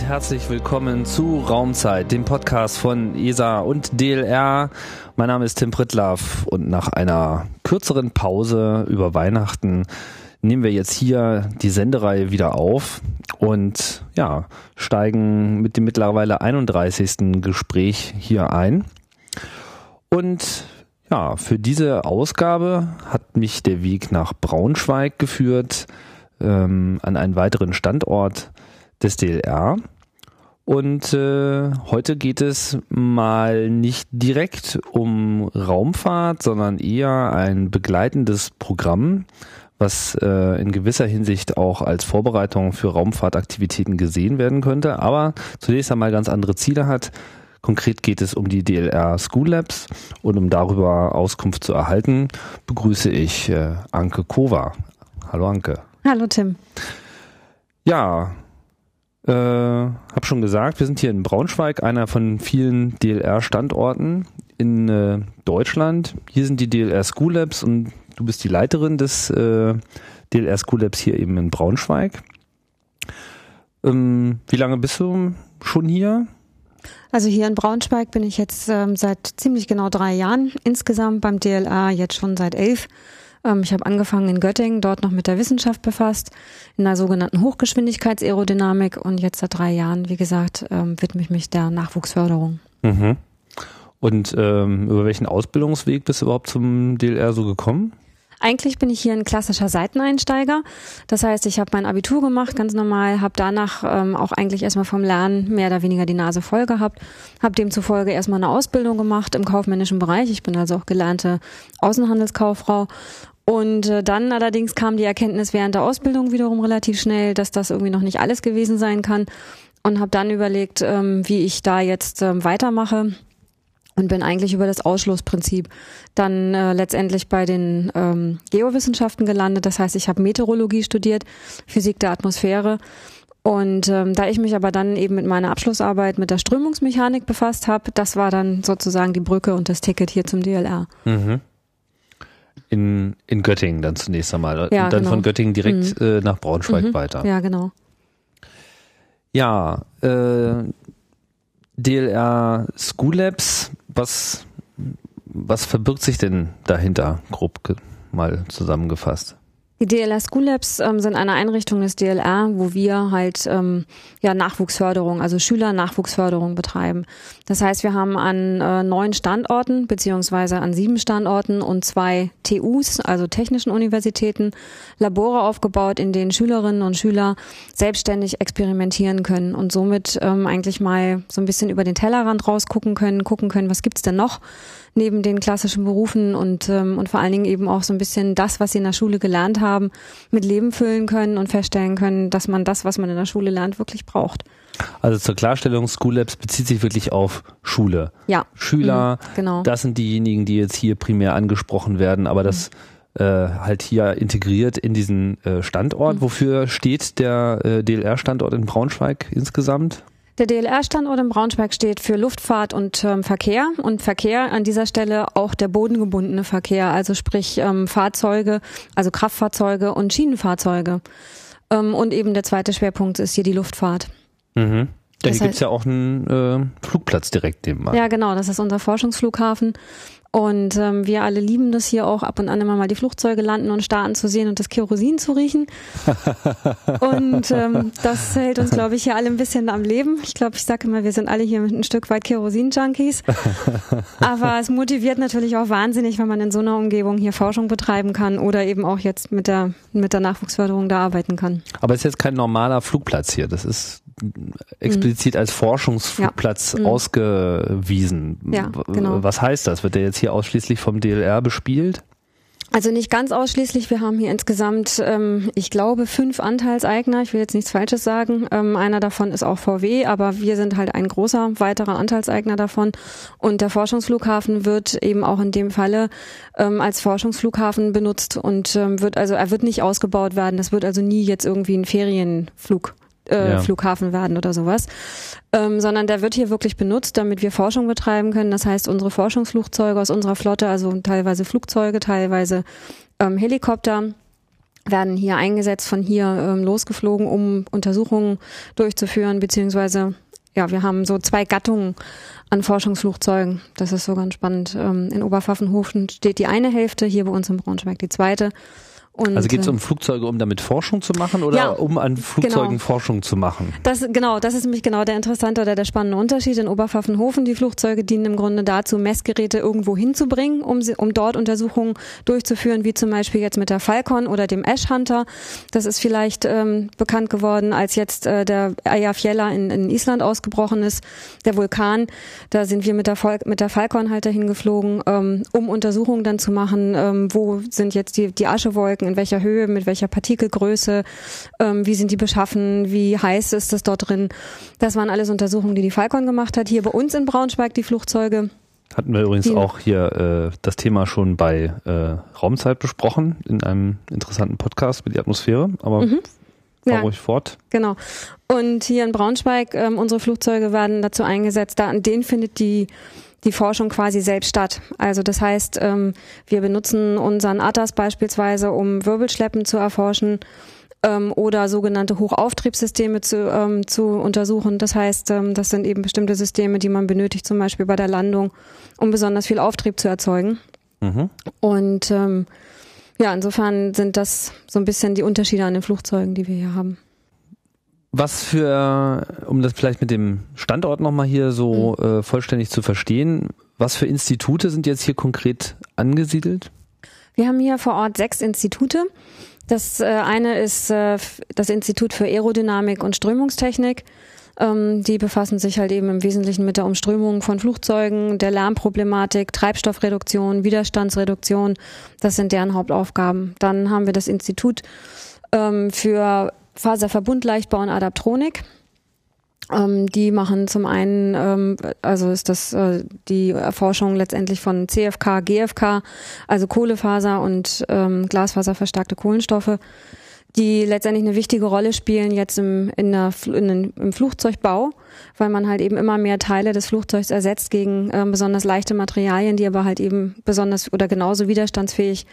Und herzlich willkommen zu Raumzeit, dem Podcast von ESA und DLR. Mein Name ist Tim Prittlaff und nach einer kürzeren Pause über Weihnachten nehmen wir jetzt hier die Sendereihe wieder auf und ja, steigen mit dem mittlerweile 31. Gespräch hier ein. Und ja, für diese Ausgabe hat mich der Weg nach Braunschweig geführt, ähm, an einen weiteren Standort des DLR. Und äh, heute geht es mal nicht direkt um Raumfahrt, sondern eher ein begleitendes Programm, was äh, in gewisser Hinsicht auch als Vorbereitung für Raumfahrtaktivitäten gesehen werden könnte, aber zunächst einmal ganz andere Ziele hat. Konkret geht es um die DLR School Labs und um darüber Auskunft zu erhalten, begrüße ich äh, Anke Kova. Hallo Anke. Hallo Tim. Ja, äh, hab schon gesagt, wir sind hier in Braunschweig, einer von vielen DLR-Standorten in äh, Deutschland. Hier sind die DLR School Labs und du bist die Leiterin des äh, DLR School Labs hier eben in Braunschweig. Ähm, wie lange bist du schon hier? Also hier in Braunschweig bin ich jetzt ähm, seit ziemlich genau drei Jahren insgesamt beim DLA, jetzt schon seit elf. Ähm, ich habe angefangen in Göttingen, dort noch mit der Wissenschaft befasst, in der sogenannten Hochgeschwindigkeitsaerodynamik und jetzt seit drei Jahren, wie gesagt, ähm, widme ich mich der Nachwuchsförderung. Mhm. Und ähm, über welchen Ausbildungsweg bist du überhaupt zum DLR so gekommen? Eigentlich bin ich hier ein klassischer Seiteneinsteiger. Das heißt, ich habe mein Abitur gemacht, ganz normal, habe danach ähm, auch eigentlich erstmal vom Lernen mehr oder weniger die Nase voll gehabt, habe demzufolge erstmal eine Ausbildung gemacht im kaufmännischen Bereich. Ich bin also auch gelernte Außenhandelskauffrau und äh, dann allerdings kam die Erkenntnis während der Ausbildung wiederum relativ schnell, dass das irgendwie noch nicht alles gewesen sein kann und habe dann überlegt, ähm, wie ich da jetzt ähm, weitermache und bin eigentlich über das Ausschlussprinzip dann äh, letztendlich bei den ähm, Geowissenschaften gelandet. Das heißt, ich habe Meteorologie studiert, Physik der Atmosphäre. Und ähm, da ich mich aber dann eben mit meiner Abschlussarbeit mit der Strömungsmechanik befasst habe, das war dann sozusagen die Brücke und das Ticket hier zum DLR. Mhm. In, in Göttingen dann zunächst einmal. Ja, und dann genau. von Göttingen direkt mhm. äh, nach Braunschweig mhm. weiter. Ja, genau. Ja, äh, DLR School Labs, was, was verbirgt sich denn dahinter, grob mal zusammengefasst? Die DLR School Labs ähm, sind eine Einrichtung des DLR, wo wir halt ähm, ja Nachwuchsförderung, also Schüler-Nachwuchsförderung betreiben. Das heißt, wir haben an äh, neun Standorten beziehungsweise an sieben Standorten und zwei TUs, also technischen Universitäten, Labore aufgebaut, in denen Schülerinnen und Schüler selbstständig experimentieren können und somit ähm, eigentlich mal so ein bisschen über den Tellerrand rausgucken können, gucken können, was gibt's denn noch neben den klassischen Berufen und, ähm, und vor allen Dingen eben auch so ein bisschen das, was sie in der Schule gelernt haben, mit Leben füllen können und feststellen können, dass man das, was man in der Schule lernt, wirklich braucht. Also zur Klarstellung, School Labs bezieht sich wirklich auf Schule. Ja. Schüler, mhm, genau. das sind diejenigen, die jetzt hier primär angesprochen werden, aber das mhm. äh, halt hier integriert in diesen äh, Standort. Mhm. Wofür steht der äh, DLR-Standort in Braunschweig insgesamt? Der DLR-Standort in Braunschweig steht für Luftfahrt und ähm, Verkehr und Verkehr an dieser Stelle auch der bodengebundene Verkehr, also sprich ähm, Fahrzeuge, also Kraftfahrzeuge und Schienenfahrzeuge. Ähm, und eben der zweite Schwerpunkt ist hier die Luftfahrt. Mhm. Da gibt es ja auch einen äh, Flugplatz direkt nebenan. Ja, genau, das ist unser Forschungsflughafen. Und ähm, wir alle lieben das hier auch ab und an immer mal die Flugzeuge landen und starten zu sehen und das Kerosin zu riechen. und ähm, das hält uns, glaube ich, hier alle ein bisschen am Leben. Ich glaube, ich sage immer, wir sind alle hier ein Stück weit Kerosin-Junkies. Aber es motiviert natürlich auch wahnsinnig, wenn man in so einer Umgebung hier Forschung betreiben kann oder eben auch jetzt mit der, mit der Nachwuchsförderung da arbeiten kann. Aber es ist jetzt kein normaler Flugplatz hier. Das ist explizit als Forschungsflugplatz ja. Mhm. ausgewiesen. Ja, genau. Was heißt das? Wird der jetzt hier ausschließlich vom DLR bespielt? Also nicht ganz ausschließlich. Wir haben hier insgesamt, ähm, ich glaube, fünf Anteilseigner. Ich will jetzt nichts Falsches sagen. Ähm, einer davon ist auch VW, aber wir sind halt ein großer weiterer Anteilseigner davon. Und der Forschungsflughafen wird eben auch in dem Falle ähm, als Forschungsflughafen benutzt und ähm, wird also er wird nicht ausgebaut werden. Das wird also nie jetzt irgendwie ein Ferienflug äh, ja. Flughafen werden oder sowas, ähm, sondern der wird hier wirklich benutzt, damit wir Forschung betreiben können. Das heißt, unsere Forschungsflugzeuge aus unserer Flotte, also teilweise Flugzeuge, teilweise ähm, Helikopter, werden hier eingesetzt, von hier ähm, losgeflogen, um Untersuchungen durchzuführen, beziehungsweise ja, wir haben so zwei Gattungen an Forschungsflugzeugen. Das ist so ganz spannend. Ähm, in Oberpfaffenhofen steht die eine Hälfte, hier bei uns in Braunschweig die zweite. Und, also geht es um äh, Flugzeuge, um damit Forschung zu machen oder ja, um an Flugzeugen genau. Forschung zu machen? Das, genau, das ist nämlich genau der interessante oder der spannende Unterschied. In Oberpfaffenhofen, die Flugzeuge dienen im Grunde dazu, Messgeräte irgendwo hinzubringen, um, sie, um dort Untersuchungen durchzuführen, wie zum Beispiel jetzt mit der Falcon oder dem Ash Hunter. Das ist vielleicht ähm, bekannt geworden, als jetzt äh, der Eyjafjalla in, in Island ausgebrochen ist, der Vulkan. Da sind wir mit der, Vol mit der Falcon halt dahin geflogen, ähm, um Untersuchungen dann zu machen, ähm, wo sind jetzt die, die Aschewolken in welcher Höhe, mit welcher Partikelgröße, ähm, wie sind die beschaffen, wie heiß ist das dort drin. Das waren alles Untersuchungen, die die Falcon gemacht hat. Hier bei uns in Braunschweig die Flugzeuge. Hatten wir übrigens auch hier äh, das Thema schon bei äh, Raumzeit besprochen, in einem interessanten Podcast mit die Atmosphäre, aber mhm. fahr ja, ruhig fort. Genau. Und hier in Braunschweig, ähm, unsere Flugzeuge werden dazu eingesetzt, da an denen findet die die Forschung quasi selbst statt. Also das heißt, ähm, wir benutzen unseren ATAS beispielsweise, um Wirbelschleppen zu erforschen ähm, oder sogenannte Hochauftriebssysteme zu, ähm, zu untersuchen. Das heißt, ähm, das sind eben bestimmte Systeme, die man benötigt, zum Beispiel bei der Landung, um besonders viel Auftrieb zu erzeugen. Mhm. Und ähm, ja, insofern sind das so ein bisschen die Unterschiede an den Flugzeugen, die wir hier haben. Was für, um das vielleicht mit dem Standort nochmal hier so mhm. äh, vollständig zu verstehen, was für Institute sind jetzt hier konkret angesiedelt? Wir haben hier vor Ort sechs Institute. Das äh, eine ist äh, das Institut für Aerodynamik und Strömungstechnik. Ähm, die befassen sich halt eben im Wesentlichen mit der Umströmung von Flugzeugen, der Lärmproblematik, Treibstoffreduktion, Widerstandsreduktion. Das sind deren Hauptaufgaben. Dann haben wir das Institut ähm, für Faserverbund, Leichtbau und Adaptronik. Ähm, die machen zum einen, ähm, also ist das äh, die Erforschung letztendlich von CFK, GFK, also Kohlefaser und ähm, Glasfaser verstärkte Kohlenstoffe, die letztendlich eine wichtige Rolle spielen jetzt im, in der, in den, im Flugzeugbau, weil man halt eben immer mehr Teile des Flugzeugs ersetzt gegen äh, besonders leichte Materialien, die aber halt eben besonders oder genauso widerstandsfähig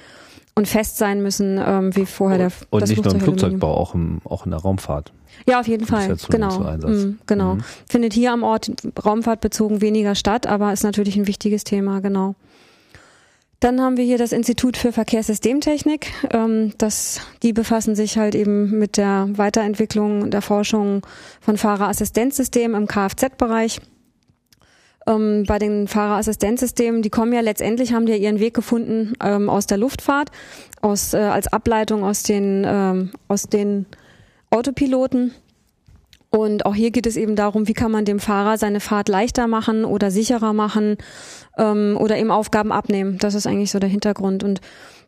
und fest sein müssen, ähm, wie vorher der Und das nicht Flugzeug nur im Flugzeugbau, auch, im, auch in der Raumfahrt. Ja, auf jeden Fall. Ja genau. Mhm, genau. Mhm. Findet hier am Ort raumfahrtbezogen weniger statt, aber ist natürlich ein wichtiges Thema, genau. Dann haben wir hier das Institut für Verkehrssystemtechnik. Ähm, das, die befassen sich halt eben mit der Weiterentwicklung der Forschung von Fahrerassistenzsystemen im Kfz-Bereich ähm, bei den Fahrerassistenzsystemen, die kommen ja letztendlich, haben die ja ihren Weg gefunden ähm, aus der Luftfahrt, aus, äh, als Ableitung aus den, ähm, aus den Autopiloten. Und auch hier geht es eben darum, wie kann man dem Fahrer seine Fahrt leichter machen oder sicherer machen ähm, oder eben Aufgaben abnehmen. Das ist eigentlich so der Hintergrund. Und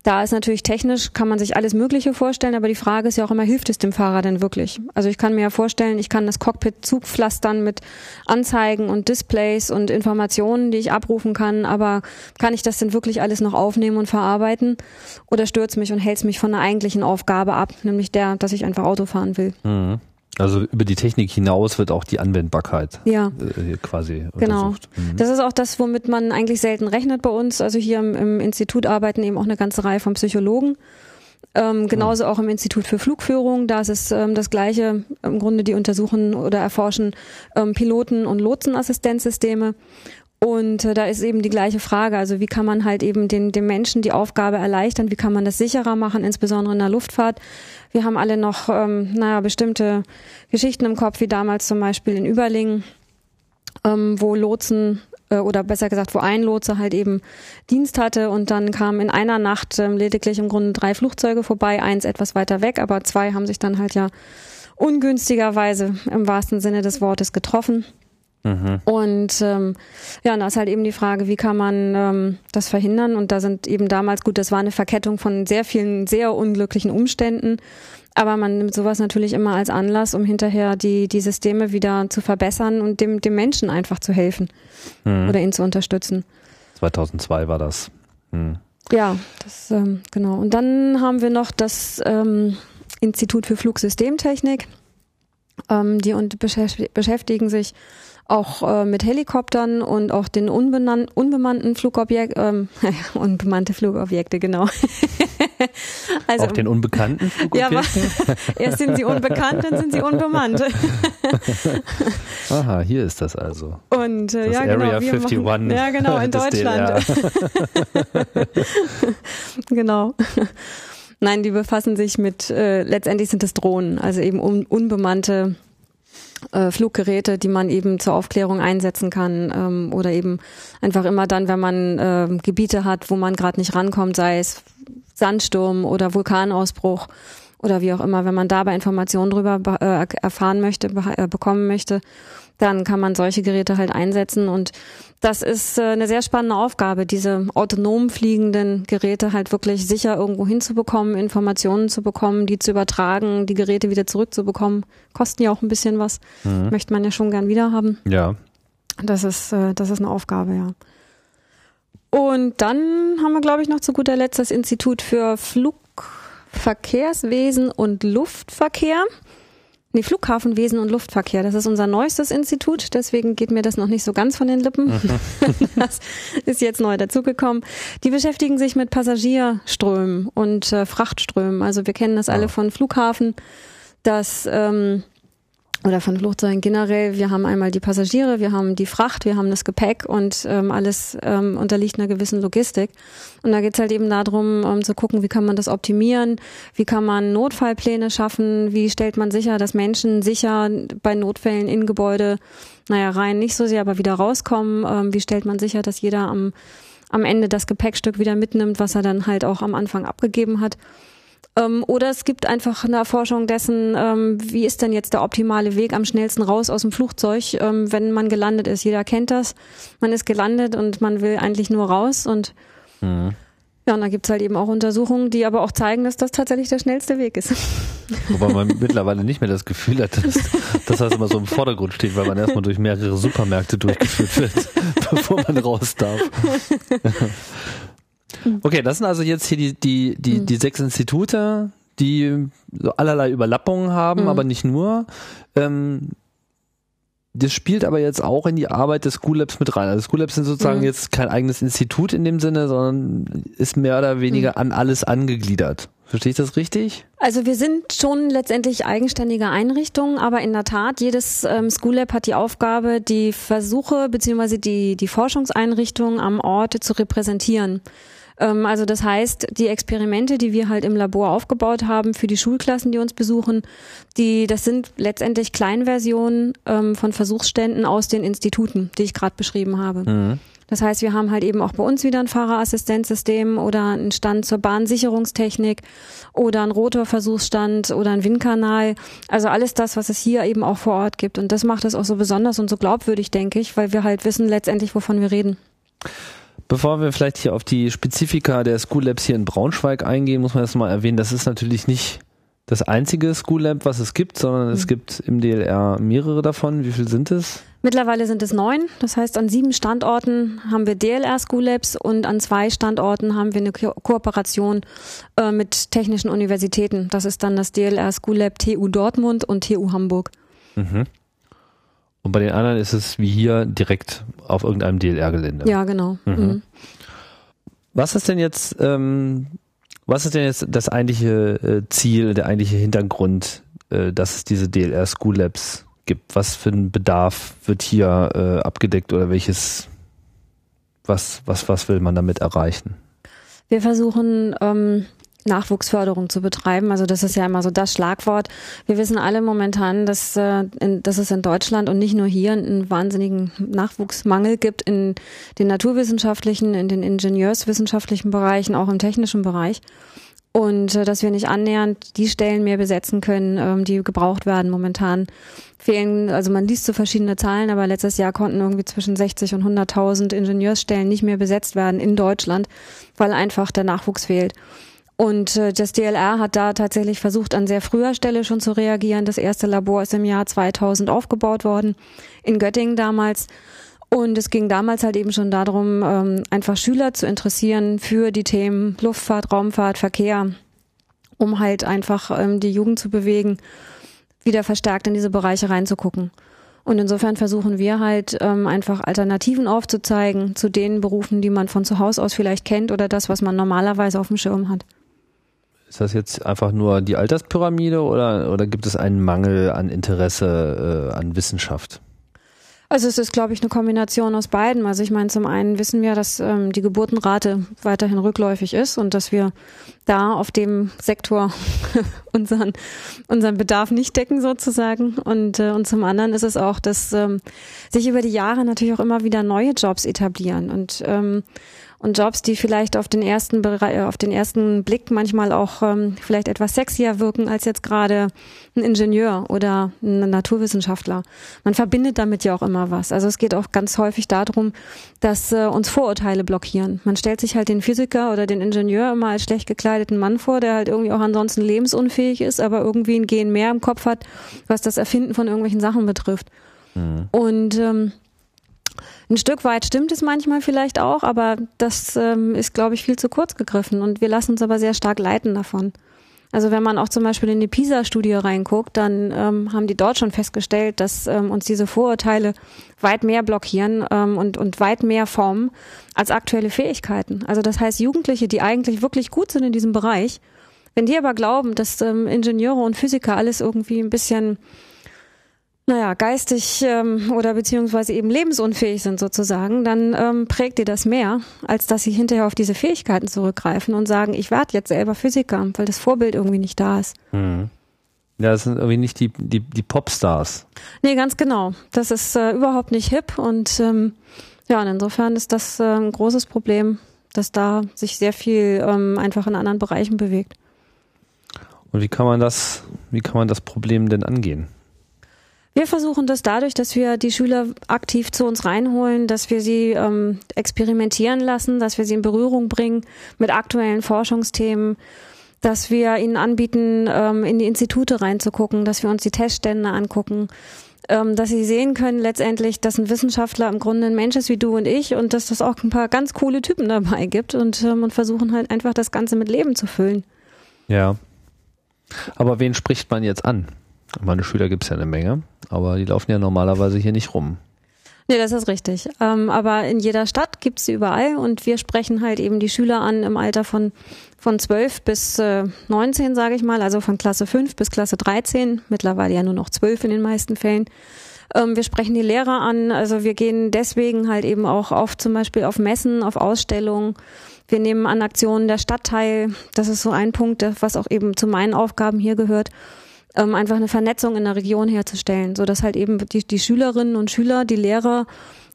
da ist natürlich technisch, kann man sich alles Mögliche vorstellen, aber die Frage ist ja auch immer, hilft es dem Fahrer denn wirklich? Also ich kann mir ja vorstellen, ich kann das Cockpit zugpflastern mit Anzeigen und Displays und Informationen, die ich abrufen kann, aber kann ich das denn wirklich alles noch aufnehmen und verarbeiten? Oder stört mich und hält mich von der eigentlichen Aufgabe ab, nämlich der, dass ich einfach Auto fahren will? Mhm. Also über die Technik hinaus wird auch die Anwendbarkeit ja. äh, quasi genau. untersucht. Genau. Mhm. Das ist auch das, womit man eigentlich selten rechnet bei uns. Also hier im, im Institut arbeiten eben auch eine ganze Reihe von Psychologen. Ähm, genauso auch im Institut für Flugführung. Da ist es ähm, das Gleiche. Im Grunde die untersuchen oder erforschen ähm, Piloten- und Lotsenassistenzsysteme. Und äh, da ist eben die gleiche Frage, also wie kann man halt eben den, den Menschen die Aufgabe erleichtern, wie kann man das sicherer machen, insbesondere in der Luftfahrt. Wir haben alle noch, ähm, naja, bestimmte Geschichten im Kopf, wie damals zum Beispiel in Überlingen, ähm, wo Lotsen äh, oder besser gesagt, wo ein Lotse halt eben Dienst hatte und dann kamen in einer Nacht ähm, lediglich im Grunde drei Flugzeuge vorbei, eins etwas weiter weg, aber zwei haben sich dann halt ja ungünstigerweise im wahrsten Sinne des Wortes getroffen. Mhm. Und ähm, ja, und da ist halt eben die Frage, wie kann man ähm, das verhindern? Und da sind eben damals, gut, das war eine Verkettung von sehr vielen sehr unglücklichen Umständen, aber man nimmt sowas natürlich immer als Anlass, um hinterher die, die Systeme wieder zu verbessern und dem, dem Menschen einfach zu helfen mhm. oder ihn zu unterstützen. 2002 war das. Mhm. Ja, das ähm, genau. Und dann haben wir noch das ähm, Institut für Flugsystemtechnik. Ähm, die und beschäftigen sich auch äh, mit Helikoptern und auch den unbenannten, unbemannten Flugobjekten, ähm, unbemannte Flugobjekte, genau. also, Auch den unbekannten Ja, aber erst sind sie unbekannt, dann sind sie unbemannt. Aha, hier ist das also. Und äh, das ja, genau, Area 51 machen, ja, genau, in Deutschland. genau. Nein, die befassen sich mit, äh, letztendlich sind es Drohnen, also eben un unbemannte äh, Fluggeräte, die man eben zur Aufklärung einsetzen kann ähm, oder eben einfach immer dann, wenn man äh, Gebiete hat, wo man gerade nicht rankommt, sei es Sandsturm oder Vulkanausbruch oder wie auch immer, wenn man dabei Informationen drüber äh, erfahren möchte, äh, bekommen möchte, dann kann man solche Geräte halt einsetzen. Und das ist äh, eine sehr spannende Aufgabe, diese autonom fliegenden Geräte halt wirklich sicher irgendwo hinzubekommen, Informationen zu bekommen, die zu übertragen, die Geräte wieder zurückzubekommen. Kosten ja auch ein bisschen was. Mhm. Möchte man ja schon gern wieder haben. Ja. Das ist, äh, das ist eine Aufgabe, ja. Und dann haben wir, glaube ich, noch zu guter Letzt das Institut für Flugverkehrswesen und Luftverkehr. Nee, Flughafenwesen und Luftverkehr. Das ist unser neuestes Institut, deswegen geht mir das noch nicht so ganz von den Lippen. das ist jetzt neu dazugekommen. Die beschäftigen sich mit Passagierströmen und äh, Frachtströmen. Also wir kennen das alle von Flughafen, dass ähm, oder von Flugzeugen generell. Wir haben einmal die Passagiere, wir haben die Fracht, wir haben das Gepäck und ähm, alles ähm, unterliegt einer gewissen Logistik. Und da geht's halt eben darum, um zu gucken, wie kann man das optimieren, wie kann man Notfallpläne schaffen, wie stellt man sicher, dass Menschen sicher bei Notfällen in Gebäude, naja, rein nicht so sehr, aber wieder rauskommen, ähm, wie stellt man sicher, dass jeder am, am Ende das Gepäckstück wieder mitnimmt, was er dann halt auch am Anfang abgegeben hat. Ähm, oder es gibt einfach eine Erforschung dessen, ähm, wie ist denn jetzt der optimale Weg am schnellsten raus aus dem Flugzeug, ähm, wenn man gelandet ist. Jeder kennt das. Man ist gelandet und man will eigentlich nur raus und mhm. ja, und da gibt's halt eben auch Untersuchungen, die aber auch zeigen, dass das tatsächlich der schnellste Weg ist. Wobei man mittlerweile nicht mehr das Gefühl hat, dass, dass das immer so im Vordergrund steht, weil man erstmal durch mehrere Supermärkte durchgeführt wird, bevor man raus darf. Okay, das sind also jetzt hier die, die, die, mhm. die sechs Institute, die so allerlei Überlappungen haben, mhm. aber nicht nur. Ähm, das spielt aber jetzt auch in die Arbeit des School Labs mit rein. Also School Labs sind sozusagen mhm. jetzt kein eigenes Institut in dem Sinne, sondern ist mehr oder weniger mhm. an alles angegliedert. Verstehe ich das richtig? Also wir sind schon letztendlich eigenständige Einrichtungen, aber in der Tat, jedes ähm, School Lab hat die Aufgabe, die Versuche beziehungsweise die, die Forschungseinrichtungen am Ort zu repräsentieren. Ähm, also das heißt, die Experimente, die wir halt im Labor aufgebaut haben für die Schulklassen, die uns besuchen, die, das sind letztendlich Kleinversionen ähm, von Versuchsständen aus den Instituten, die ich gerade beschrieben habe. Mhm. Das heißt, wir haben halt eben auch bei uns wieder ein Fahrerassistenzsystem oder einen Stand zur Bahnsicherungstechnik oder einen Rotorversuchsstand oder einen Windkanal. Also alles das, was es hier eben auch vor Ort gibt. Und das macht es auch so besonders und so glaubwürdig, denke ich, weil wir halt wissen letztendlich, wovon wir reden. Bevor wir vielleicht hier auf die Spezifika der School Labs hier in Braunschweig eingehen, muss man das mal erwähnen, das ist natürlich nicht das einzige School Lab, was es gibt, sondern mhm. es gibt im DLR mehrere davon. Wie viele sind es? Mittlerweile sind es neun. Das heißt, an sieben Standorten haben wir DLR School Labs und an zwei Standorten haben wir eine Ko Kooperation äh, mit technischen Universitäten. Das ist dann das DLR School Lab TU Dortmund und TU Hamburg. Mhm. Und bei den anderen ist es wie hier direkt auf irgendeinem DLR-Gelände. Ja, genau. Mhm. Mhm. Was ist denn jetzt, ähm, was ist denn jetzt das eigentliche äh, Ziel, der eigentliche Hintergrund, äh, dass es diese DLR School Labs gibt? Was für ein Bedarf wird hier äh, abgedeckt oder welches, was, was, was will man damit erreichen? Wir versuchen ähm, Nachwuchsförderung zu betreiben. Also das ist ja immer so das Schlagwort. Wir wissen alle momentan, dass, äh, dass es in Deutschland und nicht nur hier einen wahnsinnigen Nachwuchsmangel gibt in den naturwissenschaftlichen, in den ingenieurswissenschaftlichen Bereichen, auch im technischen Bereich. Und äh, dass wir nicht annähernd die Stellen mehr besetzen können, ähm, die gebraucht werden. Momentan fehlen, also man liest so verschiedene Zahlen, aber letztes Jahr konnten irgendwie zwischen 60 und 100.000 Ingenieursstellen nicht mehr besetzt werden in Deutschland, weil einfach der Nachwuchs fehlt. Und äh, das DLR hat da tatsächlich versucht, an sehr früher Stelle schon zu reagieren. Das erste Labor ist im Jahr 2000 aufgebaut worden, in Göttingen damals. Und es ging damals halt eben schon darum, ähm, einfach Schüler zu interessieren für die Themen Luftfahrt, Raumfahrt, Verkehr, um halt einfach ähm, die Jugend zu bewegen, wieder verstärkt in diese Bereiche reinzugucken. Und insofern versuchen wir halt ähm, einfach Alternativen aufzuzeigen zu den Berufen, die man von zu Hause aus vielleicht kennt oder das, was man normalerweise auf dem Schirm hat. Ist das jetzt einfach nur die Alterspyramide oder, oder gibt es einen Mangel an Interesse äh, an Wissenschaft? Also es ist, glaube ich, eine Kombination aus beiden. Also ich meine, zum einen wissen wir, dass ähm, die Geburtenrate weiterhin rückläufig ist und dass wir da auf dem Sektor unseren, unseren Bedarf nicht decken sozusagen. Und, äh, und zum anderen ist es auch, dass ähm, sich über die Jahre natürlich auch immer wieder neue Jobs etablieren. Und ähm, und Jobs, die vielleicht auf den ersten Bereich, auf den ersten Blick manchmal auch ähm, vielleicht etwas sexier wirken als jetzt gerade ein Ingenieur oder ein Naturwissenschaftler. Man verbindet damit ja auch immer was. Also es geht auch ganz häufig darum, dass äh, uns Vorurteile blockieren. Man stellt sich halt den Physiker oder den Ingenieur immer als schlecht gekleideten Mann vor, der halt irgendwie auch ansonsten lebensunfähig ist, aber irgendwie ein Gen mehr im Kopf hat, was das Erfinden von irgendwelchen Sachen betrifft. Mhm. Und ähm, ein Stück weit stimmt es manchmal vielleicht auch, aber das ähm, ist, glaube ich, viel zu kurz gegriffen und wir lassen uns aber sehr stark leiten davon. Also wenn man auch zum Beispiel in die PISA-Studie reinguckt, dann ähm, haben die dort schon festgestellt, dass ähm, uns diese Vorurteile weit mehr blockieren ähm, und, und weit mehr formen als aktuelle Fähigkeiten. Also das heißt, Jugendliche, die eigentlich wirklich gut sind in diesem Bereich, wenn die aber glauben, dass ähm, Ingenieure und Physiker alles irgendwie ein bisschen naja, geistig ähm, oder beziehungsweise eben lebensunfähig sind sozusagen, dann ähm, prägt ihr das mehr, als dass sie hinterher auf diese Fähigkeiten zurückgreifen und sagen, ich werde jetzt selber Physiker, weil das Vorbild irgendwie nicht da ist. Mhm. Ja, das sind irgendwie nicht die, die, die Popstars. Nee, ganz genau. Das ist äh, überhaupt nicht hip und ähm, ja, und insofern ist das äh, ein großes Problem, dass da sich sehr viel ähm, einfach in anderen Bereichen bewegt. Und wie kann man das, wie kann man das Problem denn angehen? Wir versuchen das dadurch, dass wir die Schüler aktiv zu uns reinholen, dass wir sie ähm, experimentieren lassen, dass wir sie in Berührung bringen mit aktuellen Forschungsthemen, dass wir ihnen anbieten, ähm, in die Institute reinzugucken, dass wir uns die Teststände angucken, ähm, dass sie sehen können letztendlich, dass ein Wissenschaftler im Grunde ein Mensch ist wie du und ich und dass das auch ein paar ganz coole Typen dabei gibt und, ähm, und versuchen halt einfach das Ganze mit Leben zu füllen. Ja. Aber wen spricht man jetzt an? Meine Schüler gibt es ja eine Menge, aber die laufen ja normalerweise hier nicht rum. Nee, das ist richtig. Ähm, aber in jeder Stadt gibt's sie überall und wir sprechen halt eben die Schüler an im Alter von, von 12 bis äh, 19, sage ich mal, also von Klasse 5 bis Klasse 13, mittlerweile ja nur noch 12 in den meisten Fällen. Ähm, wir sprechen die Lehrer an, also wir gehen deswegen halt eben auch auf zum Beispiel auf Messen, auf Ausstellungen. Wir nehmen an Aktionen der Stadt teil. Das ist so ein Punkt, was auch eben zu meinen Aufgaben hier gehört ähm, einfach eine Vernetzung in der Region herzustellen, so dass halt eben die, die Schülerinnen und Schüler, die Lehrer,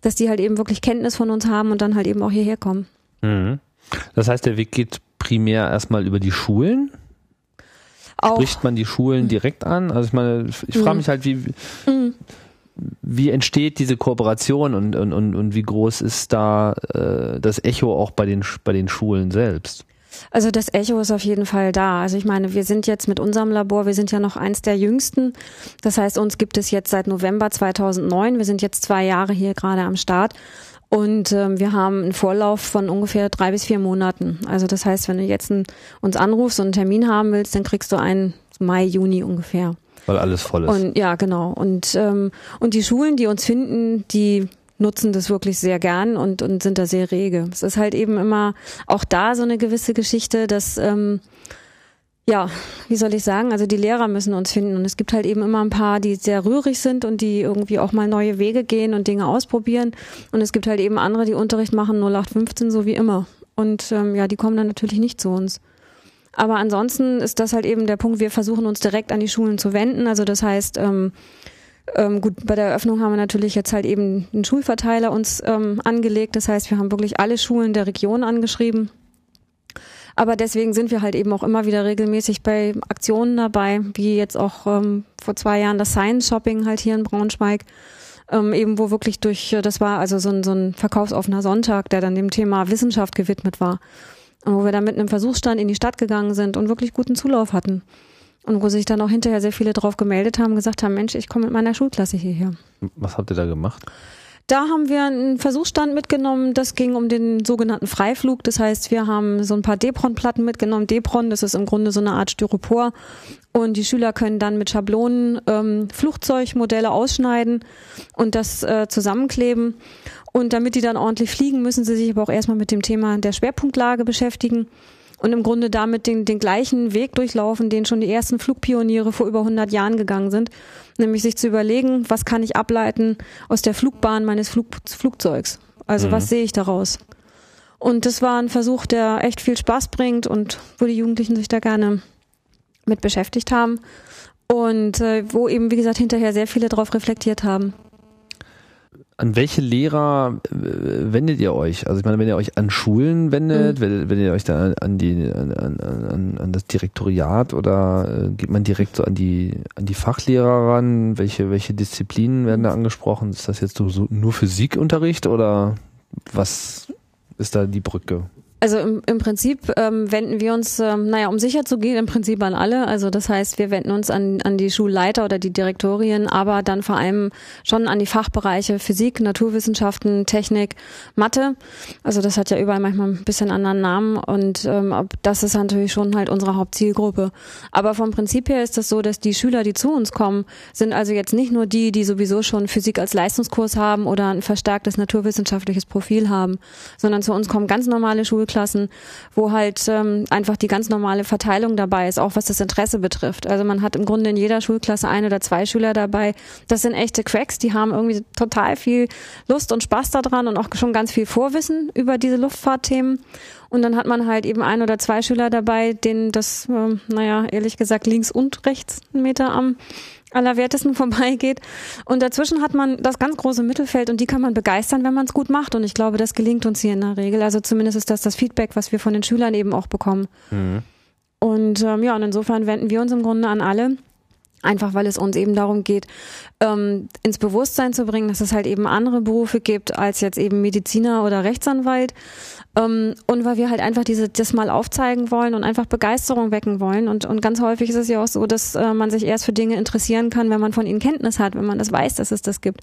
dass die halt eben wirklich Kenntnis von uns haben und dann halt eben auch hierher kommen. Mhm. Das heißt, der Weg geht primär erstmal über die Schulen. Auch. Spricht man die Schulen direkt an? Also ich meine, ich frage mhm. mich halt, wie, mhm. wie entsteht diese Kooperation und, und, und, und wie groß ist da äh, das Echo auch bei den, bei den Schulen selbst? Also das Echo ist auf jeden Fall da. Also ich meine, wir sind jetzt mit unserem Labor, wir sind ja noch eins der jüngsten. Das heißt, uns gibt es jetzt seit November 2009. Wir sind jetzt zwei Jahre hier gerade am Start. Und ähm, wir haben einen Vorlauf von ungefähr drei bis vier Monaten. Also das heißt, wenn du jetzt ein, uns anrufst und einen Termin haben willst, dann kriegst du einen Mai, Juni ungefähr. Weil alles voll ist. Und ja, genau. Und ähm, und die Schulen, die uns finden, die nutzen das wirklich sehr gern und, und sind da sehr rege. Es ist halt eben immer auch da so eine gewisse Geschichte, dass ähm, ja, wie soll ich sagen, also die Lehrer müssen uns finden und es gibt halt eben immer ein paar, die sehr rührig sind und die irgendwie auch mal neue Wege gehen und Dinge ausprobieren und es gibt halt eben andere, die Unterricht machen 0815 so wie immer und ähm, ja, die kommen dann natürlich nicht zu uns. Aber ansonsten ist das halt eben der Punkt, wir versuchen uns direkt an die Schulen zu wenden, also das heißt, ähm, ähm, gut, bei der Eröffnung haben wir natürlich jetzt halt eben einen Schulverteiler uns ähm, angelegt. Das heißt, wir haben wirklich alle Schulen der Region angeschrieben. Aber deswegen sind wir halt eben auch immer wieder regelmäßig bei Aktionen dabei, wie jetzt auch ähm, vor zwei Jahren das Science Shopping halt hier in Braunschweig. Ähm, eben wo wirklich durch, das war also so ein, so ein verkaufsoffener Sonntag, der dann dem Thema Wissenschaft gewidmet war. Und wo wir dann mit einem Versuchsstand in die Stadt gegangen sind und wirklich guten Zulauf hatten. Und wo sich dann auch hinterher sehr viele drauf gemeldet haben, gesagt haben, Mensch, ich komme mit meiner Schulklasse hierher. Was habt ihr da gemacht? Da haben wir einen Versuchsstand mitgenommen. Das ging um den sogenannten Freiflug. Das heißt, wir haben so ein paar Depron-Platten mitgenommen. Depron, das ist im Grunde so eine Art Styropor. Und die Schüler können dann mit Schablonen ähm, Flugzeugmodelle ausschneiden und das äh, zusammenkleben. Und damit die dann ordentlich fliegen, müssen sie sich aber auch erstmal mit dem Thema der Schwerpunktlage beschäftigen. Und im Grunde damit den, den gleichen Weg durchlaufen, den schon die ersten Flugpioniere vor über 100 Jahren gegangen sind, nämlich sich zu überlegen, was kann ich ableiten aus der Flugbahn meines Flug, Flugzeugs? Also mhm. was sehe ich daraus? Und das war ein Versuch, der echt viel Spaß bringt und wo die Jugendlichen sich da gerne mit beschäftigt haben und äh, wo eben, wie gesagt, hinterher sehr viele darauf reflektiert haben. An welche Lehrer äh, wendet ihr euch? Also ich meine, wenn ihr euch an Schulen wendet, mhm. wenn, ihr euch da an die an, an, an das Direktoriat oder äh, geht man direkt so an die an die Fachlehrer ran? Welche welche Disziplinen werden da angesprochen? Ist das jetzt so nur Physikunterricht oder was ist da die Brücke? Also im, im Prinzip ähm, wenden wir uns, ähm, naja, um sicher zu gehen, im Prinzip an alle. Also das heißt, wir wenden uns an, an die Schulleiter oder die Direktorien, aber dann vor allem schon an die Fachbereiche Physik, Naturwissenschaften, Technik, Mathe. Also das hat ja überall manchmal ein bisschen anderen Namen und ähm, das ist natürlich schon halt unsere Hauptzielgruppe. Aber vom Prinzip her ist das so, dass die Schüler, die zu uns kommen, sind also jetzt nicht nur die, die sowieso schon Physik als Leistungskurs haben oder ein verstärktes naturwissenschaftliches Profil haben, sondern zu uns kommen ganz normale Schulklassen Schulklassen, wo halt ähm, einfach die ganz normale Verteilung dabei ist, auch was das Interesse betrifft. Also man hat im Grunde in jeder Schulklasse ein oder zwei Schüler dabei. Das sind echte Cracks, die haben irgendwie total viel Lust und Spaß daran und auch schon ganz viel Vorwissen über diese Luftfahrtthemen. Und dann hat man halt eben ein oder zwei Schüler dabei, denen das, äh, naja, ehrlich gesagt, links und rechts einen Meter am Allerwertesten vorbeigeht. Und dazwischen hat man das ganz große Mittelfeld und die kann man begeistern, wenn man es gut macht. Und ich glaube, das gelingt uns hier in der Regel. Also zumindest ist das das Feedback, was wir von den Schülern eben auch bekommen. Mhm. Und ähm, ja, und insofern wenden wir uns im Grunde an alle. Einfach weil es uns eben darum geht, ähm, ins Bewusstsein zu bringen, dass es halt eben andere Berufe gibt als jetzt eben Mediziner oder Rechtsanwalt. Ähm, und weil wir halt einfach diese, das mal aufzeigen wollen und einfach Begeisterung wecken wollen. Und, und ganz häufig ist es ja auch so, dass äh, man sich erst für Dinge interessieren kann, wenn man von ihnen Kenntnis hat, wenn man das weiß, dass es das gibt.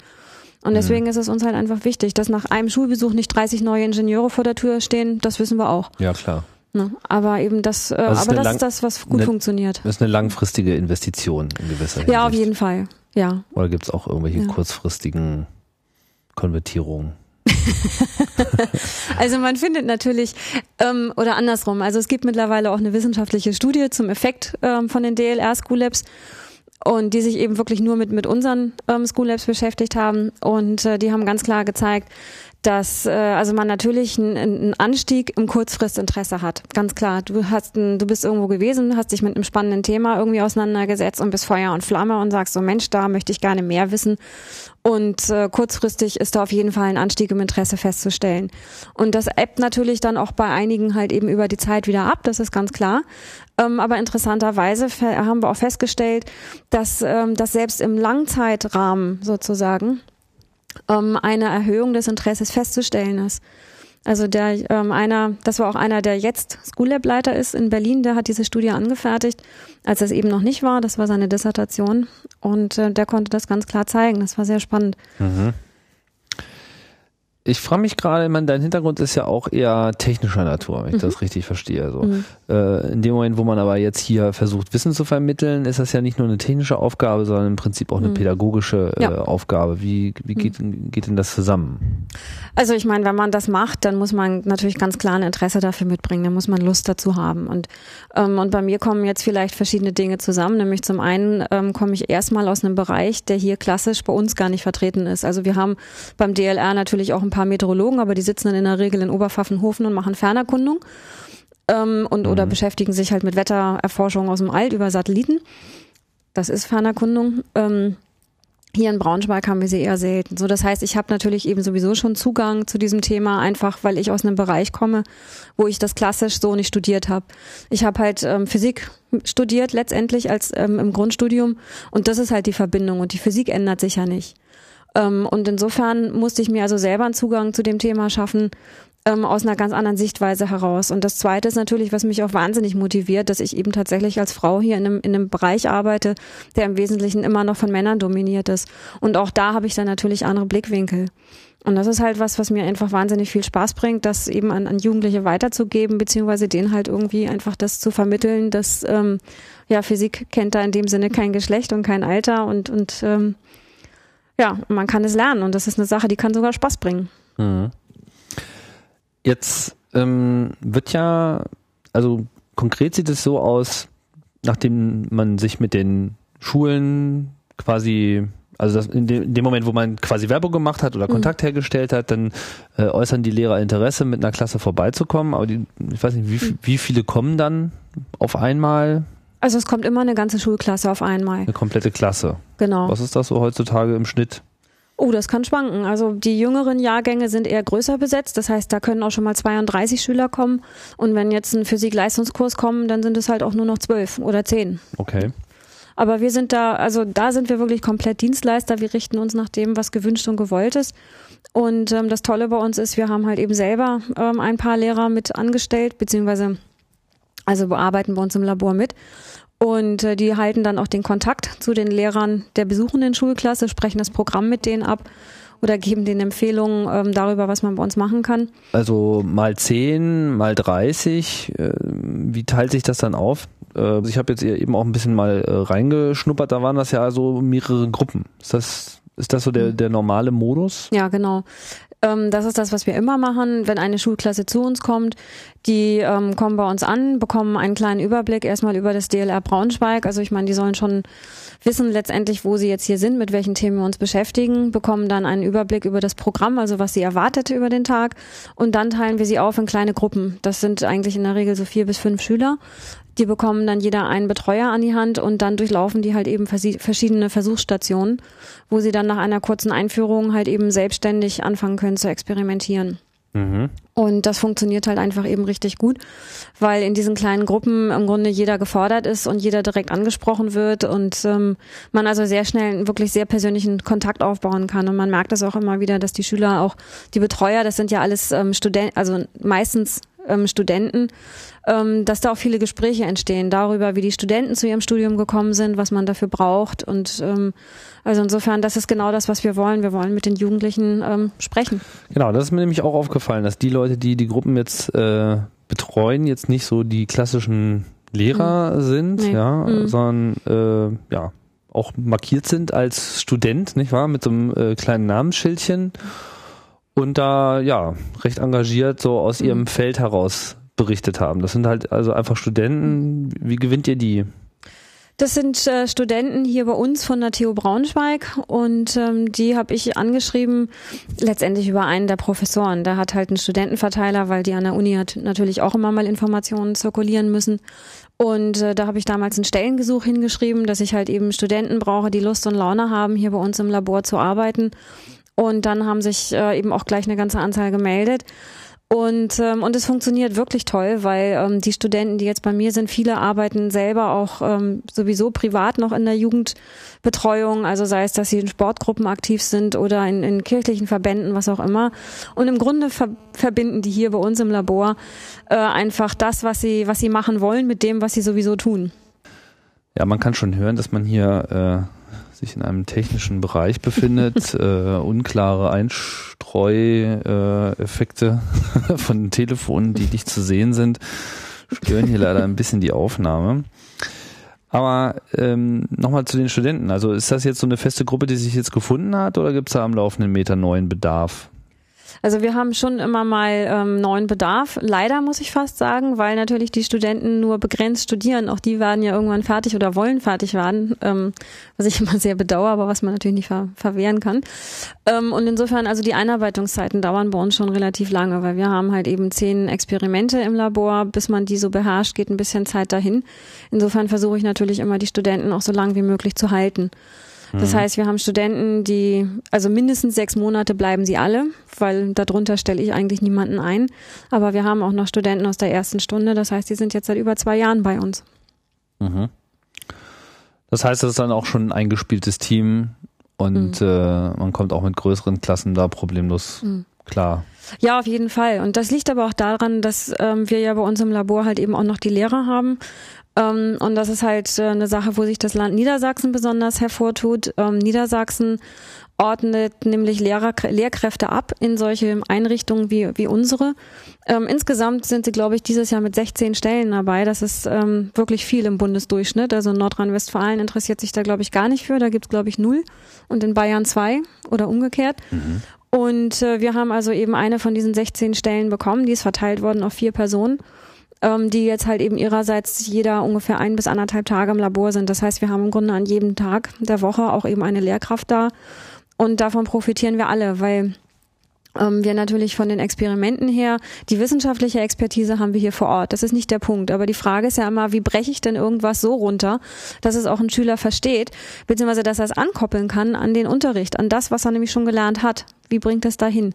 Und deswegen mhm. ist es uns halt einfach wichtig, dass nach einem Schulbesuch nicht 30 neue Ingenieure vor der Tür stehen, das wissen wir auch. Ja, klar. Ne? Aber eben das, äh, also aber das lang, ist das, was gut eine, funktioniert. Das ist eine langfristige Investition in gewisser Hinsicht. Ja, auf jeden Fall. Ja. Oder gibt es auch irgendwelche ja. kurzfristigen Konvertierungen? also man findet natürlich, ähm, oder andersrum, also es gibt mittlerweile auch eine wissenschaftliche Studie zum Effekt ähm, von den DLR School Labs und die sich eben wirklich nur mit, mit unseren ähm, School Labs beschäftigt haben. Und äh, die haben ganz klar gezeigt, dass äh, also man natürlich einen Anstieg im Kurzfristinteresse hat. Ganz klar. Du hast ein, du bist irgendwo gewesen, hast dich mit einem spannenden Thema irgendwie auseinandergesetzt und bist Feuer und Flamme und sagst so Mensch, da möchte ich gerne mehr wissen. Und äh, kurzfristig ist da auf jeden Fall ein Anstieg im Interesse festzustellen. Und das ebbt natürlich dann auch bei einigen halt eben über die Zeit wieder ab, das ist ganz klar. Ähm, aber interessanterweise haben wir auch festgestellt, dass, ähm, dass selbst im Langzeitrahmen sozusagen ähm, eine Erhöhung des Interesses festzustellen ist. Also der ähm, einer, das war auch einer, der jetzt School Lab Leiter ist in Berlin, der hat diese Studie angefertigt, als es eben noch nicht war. Das war seine Dissertation und äh, der konnte das ganz klar zeigen. Das war sehr spannend. Mhm. Ich frage mich gerade, man, dein Hintergrund ist ja auch eher technischer Natur, wenn ich mhm. das richtig verstehe. So. Mhm. Äh, in dem Moment, wo man aber jetzt hier versucht, Wissen zu vermitteln, ist das ja nicht nur eine technische Aufgabe, sondern im Prinzip auch eine mhm. pädagogische äh, ja. Aufgabe. Wie, wie geht, mhm. geht denn das zusammen? Also ich meine, wenn man das macht, dann muss man natürlich ganz klar ein Interesse dafür mitbringen, dann muss man Lust dazu haben. Und, ähm, und bei mir kommen jetzt vielleicht verschiedene Dinge zusammen, nämlich zum einen ähm, komme ich erstmal aus einem Bereich, der hier klassisch bei uns gar nicht vertreten ist. Also wir haben beim DLR natürlich auch ein paar Meteorologen, aber die sitzen dann in der Regel in Oberpfaffenhofen und machen Fernerkundung ähm, und mhm. oder beschäftigen sich halt mit Wettererforschung aus dem All über Satelliten. Das ist Fernerkundung. Ähm, hier in Braunschweig haben wir sie eher selten. So, das heißt, ich habe natürlich eben sowieso schon Zugang zu diesem Thema, einfach weil ich aus einem Bereich komme, wo ich das klassisch so nicht studiert habe. Ich habe halt ähm, Physik studiert letztendlich als ähm, im Grundstudium und das ist halt die Verbindung und die Physik ändert sich ja nicht. Ähm, und insofern musste ich mir also selber einen Zugang zu dem Thema schaffen, ähm, aus einer ganz anderen Sichtweise heraus. Und das Zweite ist natürlich, was mich auch wahnsinnig motiviert, dass ich eben tatsächlich als Frau hier in einem, in einem Bereich arbeite, der im Wesentlichen immer noch von Männern dominiert ist. Und auch da habe ich dann natürlich andere Blickwinkel. Und das ist halt was, was mir einfach wahnsinnig viel Spaß bringt, das eben an, an Jugendliche weiterzugeben, beziehungsweise denen halt irgendwie einfach das zu vermitteln, dass ähm, ja Physik kennt da in dem Sinne kein Geschlecht und kein Alter und und ähm, ja, man kann es lernen und das ist eine Sache, die kann sogar Spaß bringen. Mhm. Jetzt ähm, wird ja also konkret sieht es so aus, nachdem man sich mit den Schulen quasi also das, in, dem, in, dem, Moment, wo man quasi Werbung gemacht hat oder mhm. Kontakt mhm. hergestellt hat, dann äh, äußern die Lehrer Interesse, mit einer Klasse vorbeizukommen. Aber die, ich weiß nicht, wie, mhm. wie viele kommen dann auf einmal? Also es kommt immer eine ganze Schulklasse auf einmal. Eine komplette Klasse. Genau. Was ist das so heutzutage im Schnitt? Oh, das kann schwanken. Also die jüngeren Jahrgänge sind eher größer besetzt. Das heißt, da können auch schon mal 32 Schüler kommen. Und wenn jetzt ein Physik-Leistungskurs kommen, dann sind es halt auch nur noch zwölf oder zehn. Okay. Aber wir sind da, also da sind wir wirklich komplett Dienstleister. Wir richten uns nach dem, was gewünscht und gewollt ist. Und ähm, das Tolle bei uns ist, wir haben halt eben selber ähm, ein paar Lehrer mit angestellt, beziehungsweise also bearbeiten bei uns im Labor mit. Und äh, die halten dann auch den Kontakt zu den Lehrern der besuchenden Schulklasse, sprechen das Programm mit denen ab oder geben denen Empfehlungen ähm, darüber, was man bei uns machen kann. Also mal 10, mal 30, äh, wie teilt sich das dann auf? Äh, ich habe jetzt eben auch ein bisschen mal äh, reingeschnuppert, da waren das ja so mehrere Gruppen. Ist das ist das so der, mhm. der normale Modus? Ja, genau. Ähm, das ist das, was wir immer machen, wenn eine Schulklasse zu uns kommt. Die ähm, kommen bei uns an, bekommen einen kleinen Überblick erstmal über das DLR Braunschweig. Also ich meine, die sollen schon wissen letztendlich, wo sie jetzt hier sind, mit welchen Themen wir uns beschäftigen, bekommen dann einen Überblick über das Programm, also was sie erwartet über den Tag. Und dann teilen wir sie auf in kleine Gruppen. Das sind eigentlich in der Regel so vier bis fünf Schüler. Die bekommen dann jeder einen Betreuer an die Hand und dann durchlaufen die halt eben verschiedene Versuchsstationen, wo sie dann nach einer kurzen Einführung halt eben selbstständig anfangen können zu experimentieren. Mhm. Und das funktioniert halt einfach eben richtig gut, weil in diesen kleinen Gruppen im Grunde jeder gefordert ist und jeder direkt angesprochen wird und ähm, man also sehr schnell einen wirklich sehr persönlichen Kontakt aufbauen kann. Und man merkt das auch immer wieder, dass die Schüler auch, die Betreuer, das sind ja alles ähm, Studenten, also meistens ähm, Studenten, ähm, dass da auch viele Gespräche entstehen darüber, wie die Studenten zu ihrem Studium gekommen sind, was man dafür braucht. Und ähm, also insofern, das ist genau das, was wir wollen. Wir wollen mit den Jugendlichen ähm, sprechen. Genau, das ist mir nämlich auch aufgefallen, dass die Leute, die die Gruppen jetzt äh, betreuen, jetzt nicht so die klassischen Lehrer mhm. sind, nee. ja, mhm. sondern äh, ja auch markiert sind als Student, nicht wahr, mit so einem äh, kleinen Namensschildchen und da ja recht engagiert so aus mhm. ihrem Feld heraus berichtet haben. Das sind halt also einfach Studenten. Wie gewinnt ihr die? Das sind äh, Studenten hier bei uns von der TU Braunschweig und ähm, die habe ich angeschrieben, letztendlich über einen der Professoren. Der hat halt einen Studentenverteiler, weil die an der Uni hat natürlich auch immer mal Informationen zirkulieren müssen. Und äh, da habe ich damals ein Stellengesuch hingeschrieben, dass ich halt eben Studenten brauche, die Lust und Laune haben, hier bei uns im Labor zu arbeiten. Und dann haben sich äh, eben auch gleich eine ganze Anzahl gemeldet. Und, ähm, und es funktioniert wirklich toll, weil ähm, die Studenten, die jetzt bei mir sind, viele arbeiten selber auch ähm, sowieso privat noch in der Jugendbetreuung, also sei es, dass sie in Sportgruppen aktiv sind oder in, in kirchlichen Verbänden, was auch immer. Und im Grunde ver verbinden die hier bei uns im Labor äh, einfach das, was sie, was sie machen wollen, mit dem, was sie sowieso tun. Ja, man kann schon hören, dass man hier äh sich in einem technischen Bereich befindet, äh, unklare Einstreueffekte äh, von Telefonen, die nicht zu sehen sind, stören hier leider ein bisschen die Aufnahme. Aber ähm, nochmal zu den Studenten. Also ist das jetzt so eine feste Gruppe, die sich jetzt gefunden hat oder gibt es da am laufenden Meter neuen Bedarf? Also wir haben schon immer mal ähm, neuen Bedarf. Leider muss ich fast sagen, weil natürlich die Studenten nur begrenzt studieren. Auch die werden ja irgendwann fertig oder wollen fertig werden, ähm, was ich immer sehr bedauere, aber was man natürlich nicht ver verwehren kann. Ähm, und insofern, also die Einarbeitungszeiten dauern bei uns schon relativ lange, weil wir haben halt eben zehn Experimente im Labor. Bis man die so beherrscht, geht ein bisschen Zeit dahin. Insofern versuche ich natürlich immer die Studenten auch so lang wie möglich zu halten. Das mhm. heißt, wir haben Studenten, die, also mindestens sechs Monate bleiben sie alle, weil darunter stelle ich eigentlich niemanden ein. Aber wir haben auch noch Studenten aus der ersten Stunde. Das heißt, die sind jetzt seit über zwei Jahren bei uns. Mhm. Das heißt, das ist dann auch schon ein eingespieltes Team und mhm. äh, man kommt auch mit größeren Klassen da problemlos mhm. klar. Ja, auf jeden Fall. Und das liegt aber auch daran, dass ähm, wir ja bei uns im Labor halt eben auch noch die Lehrer haben. Ähm, und das ist halt äh, eine Sache, wo sich das Land Niedersachsen besonders hervortut. Ähm, Niedersachsen ordnet nämlich Lehrer, Lehrkräfte ab in solche Einrichtungen wie, wie unsere. Ähm, insgesamt sind sie, glaube ich, dieses Jahr mit 16 Stellen dabei. Das ist wirklich viel im Bundesdurchschnitt. Also Nordrhein-Westfalen interessiert sich da, glaube ich, gar nicht für. Da gibt's glaube ich, null. Und in Bayern zwei oder umgekehrt. Mhm. Und äh, wir haben also eben eine von diesen 16 Stellen bekommen. Die ist verteilt worden auf vier Personen. Ähm, die jetzt halt eben ihrerseits jeder ungefähr ein bis anderthalb Tage im Labor sind. Das heißt, wir haben im Grunde an jedem Tag der Woche auch eben eine Lehrkraft da. Und davon profitieren wir alle, weil ähm, wir natürlich von den Experimenten her, die wissenschaftliche Expertise haben wir hier vor Ort. Das ist nicht der Punkt. Aber die Frage ist ja immer, wie breche ich denn irgendwas so runter, dass es auch ein Schüler versteht, beziehungsweise dass er es ankoppeln kann an den Unterricht, an das, was er nämlich schon gelernt hat. Wie bringt das dahin?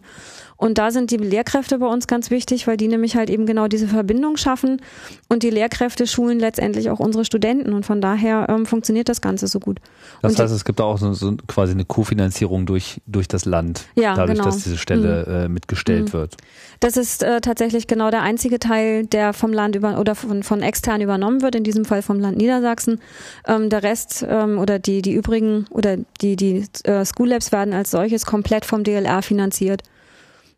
Und da sind die Lehrkräfte bei uns ganz wichtig, weil die nämlich halt eben genau diese Verbindung schaffen und die Lehrkräfte schulen letztendlich auch unsere Studenten und von daher ähm, funktioniert das Ganze so gut. Das und heißt, es gibt auch so, so quasi eine Kofinanzierung durch, durch das Land, ja, dadurch, genau. dass diese Stelle Mhm. äh, mitgestellt Mhm. wird. Das ist äh, tatsächlich genau der einzige Teil, der vom Land über oder von, von extern übernommen wird, in diesem Fall vom Land Niedersachsen. Ähm, der Rest ähm, oder die, die übrigen oder die, die äh, School Labs werden als solches komplett vom DLR finanziert.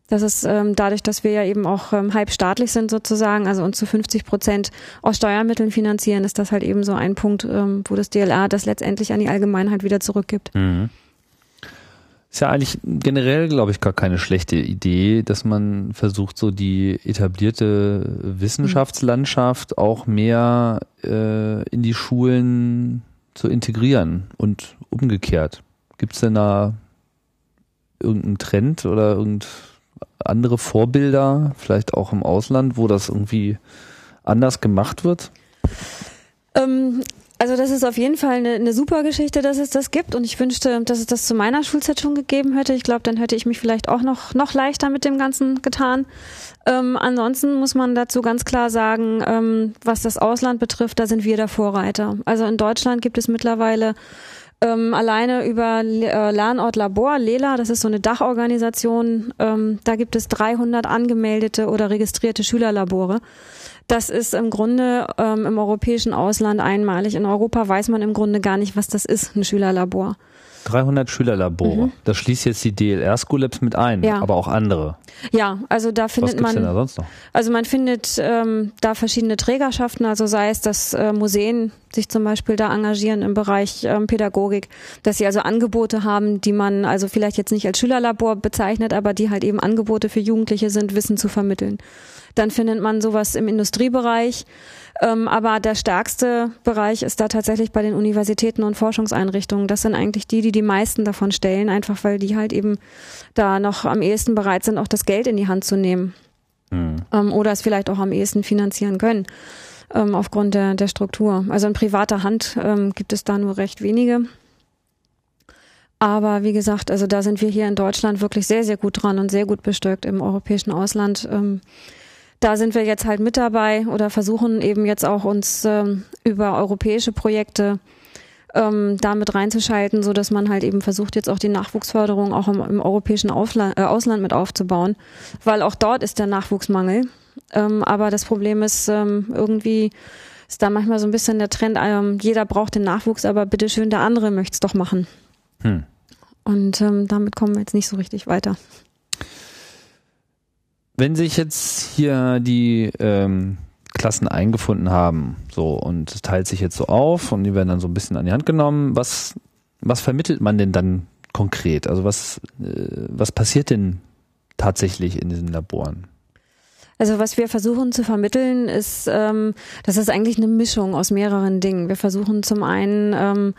Das ist ähm, dadurch, dass wir ja eben auch ähm, halb staatlich sind sozusagen, also uns zu 50 Prozent aus Steuermitteln finanzieren, ist das halt eben so ein Punkt, ähm, wo das DLR das letztendlich an die Allgemeinheit wieder zurückgibt. Mhm. Ist ja eigentlich generell, glaube ich, gar keine schlechte Idee, dass man versucht, so die etablierte Wissenschaftslandschaft auch mehr äh, in die Schulen zu integrieren und umgekehrt. Gibt es denn da irgendeinen Trend oder irgend andere Vorbilder, vielleicht auch im Ausland, wo das irgendwie anders gemacht wird? Ähm, also das ist auf jeden Fall eine, eine super Geschichte, dass es das gibt und ich wünschte, dass es das zu meiner Schulzeit schon gegeben hätte. Ich glaube, dann hätte ich mich vielleicht auch noch, noch leichter mit dem Ganzen getan. Ähm, ansonsten muss man dazu ganz klar sagen, ähm, was das Ausland betrifft, da sind wir der Vorreiter. Also in Deutschland gibt es mittlerweile ähm, alleine über äh, Lernort Labor, LELA, das ist so eine Dachorganisation, ähm, da gibt es 300 angemeldete oder registrierte Schülerlabore. Das ist im Grunde ähm, im europäischen Ausland einmalig. In Europa weiß man im Grunde gar nicht, was das ist, ein Schülerlabor. 300 Schülerlabore. Mhm. Das schließt jetzt die DLR School Labs mit ein, Ja. aber auch andere. Ja, also da Was findet gibt's denn da man, sonst noch? also man findet ähm, da verschiedene Trägerschaften, also sei es, dass äh, Museen sich zum Beispiel da engagieren im Bereich ähm, Pädagogik, dass sie also Angebote haben, die man also vielleicht jetzt nicht als Schülerlabor bezeichnet, aber die halt eben Angebote für Jugendliche sind, Wissen zu vermitteln. Dann findet man sowas im Industriebereich. Ähm, aber der stärkste Bereich ist da tatsächlich bei den Universitäten und Forschungseinrichtungen. Das sind eigentlich die, die die meisten davon stellen, einfach weil die halt eben da noch am ehesten bereit sind, auch das Geld in die Hand zu nehmen Hm. ähm, oder es vielleicht auch am ehesten finanzieren können ähm, aufgrund der, der Struktur. Also in privater Hand ähm, gibt es da nur recht wenige. Aber wie gesagt, also da sind wir hier in Deutschland wirklich sehr, sehr gut dran und sehr gut bestückt im europäischen Ausland. Ähm, da sind wir jetzt halt mit dabei oder versuchen eben jetzt auch uns ähm, über europäische Projekte ähm, damit reinzuschalten, so dass man halt eben versucht, jetzt auch die Nachwuchsförderung auch im, im europäischen Aufla äh, Ausland mit aufzubauen, weil auch dort ist der Nachwuchsmangel. Ähm, aber das Problem ist ähm, irgendwie ist da manchmal so ein bisschen der Trend, ähm, jeder braucht den Nachwuchs, aber bitteschön, der andere möchte es doch machen. Hm. Und ähm, damit kommen wir jetzt nicht so richtig weiter. Wenn sich jetzt hier die ähm, Klassen eingefunden haben, so und es teilt sich jetzt so auf und die werden dann so ein bisschen an die Hand genommen, was was vermittelt man denn dann konkret? Also was äh, was passiert denn tatsächlich in diesen Laboren? Also was wir versuchen zu vermitteln, ist, ähm, das ist eigentlich eine Mischung aus mehreren Dingen. Wir versuchen zum einen ähm,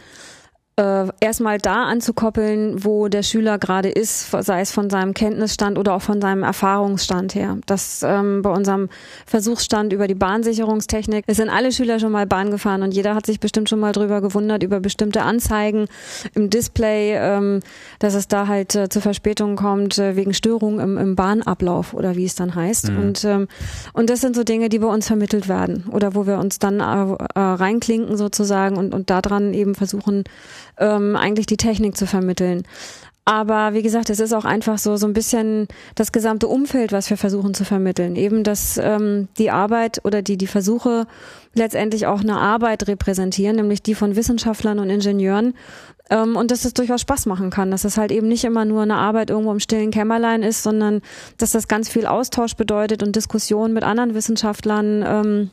äh, erstmal da anzukoppeln, wo der Schüler gerade ist, sei es von seinem Kenntnisstand oder auch von seinem Erfahrungsstand her. Das ähm, bei unserem Versuchsstand über die Bahnsicherungstechnik, es sind alle Schüler schon mal Bahn gefahren und jeder hat sich bestimmt schon mal drüber gewundert, über bestimmte Anzeigen im Display, ähm, dass es da halt äh, zu Verspätungen kommt, äh, wegen Störungen im, im Bahnablauf oder wie es dann heißt. Mhm. Und, ähm, und das sind so Dinge, die bei uns vermittelt werden oder wo wir uns dann äh, äh, reinklinken sozusagen und, und daran eben versuchen, ähm, eigentlich die Technik zu vermitteln. Aber wie gesagt, es ist auch einfach so so ein bisschen das gesamte Umfeld, was wir versuchen zu vermitteln. Eben, dass ähm, die Arbeit oder die die Versuche letztendlich auch eine Arbeit repräsentieren, nämlich die von Wissenschaftlern und Ingenieuren. Ähm, und dass es durchaus Spaß machen kann, dass es halt eben nicht immer nur eine Arbeit irgendwo im stillen Kämmerlein ist, sondern dass das ganz viel Austausch bedeutet und Diskussion mit anderen Wissenschaftlern. Ähm,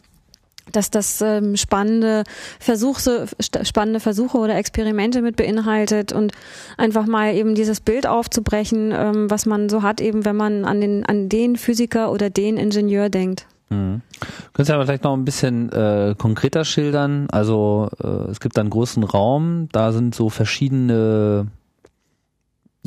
dass das ähm, spannende Versuche, spannende Versuche oder Experimente mit beinhaltet und einfach mal eben dieses Bild aufzubrechen, ähm, was man so hat, eben wenn man an den, an den Physiker oder den Ingenieur denkt. Mhm. Könntest du aber vielleicht noch ein bisschen äh, konkreter schildern? Also äh, es gibt einen großen Raum, da sind so verschiedene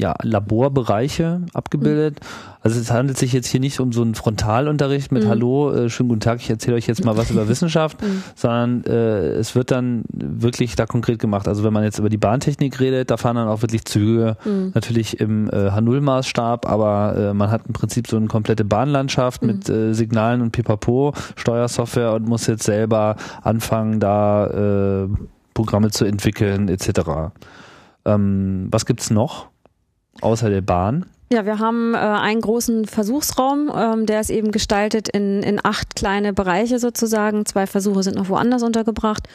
ja, Laborbereiche abgebildet. Mhm. Also es handelt sich jetzt hier nicht um so einen Frontalunterricht mit mhm. Hallo, äh, schönen guten Tag, ich erzähle euch jetzt mal was über Wissenschaft, mhm. sondern äh, es wird dann wirklich da konkret gemacht. Also wenn man jetzt über die Bahntechnik redet, da fahren dann auch wirklich Züge, mhm. natürlich im äh, H0-Maßstab, aber äh, man hat im Prinzip so eine komplette Bahnlandschaft mit mhm. äh, Signalen und Pipapo, Steuersoftware und muss jetzt selber anfangen, da äh, Programme zu entwickeln etc. Ähm, was gibt's noch? Außer der Bahn? Ja, wir haben äh, einen großen Versuchsraum, ähm, der ist eben gestaltet in, in acht kleine Bereiche sozusagen. Zwei Versuche sind noch woanders untergebracht.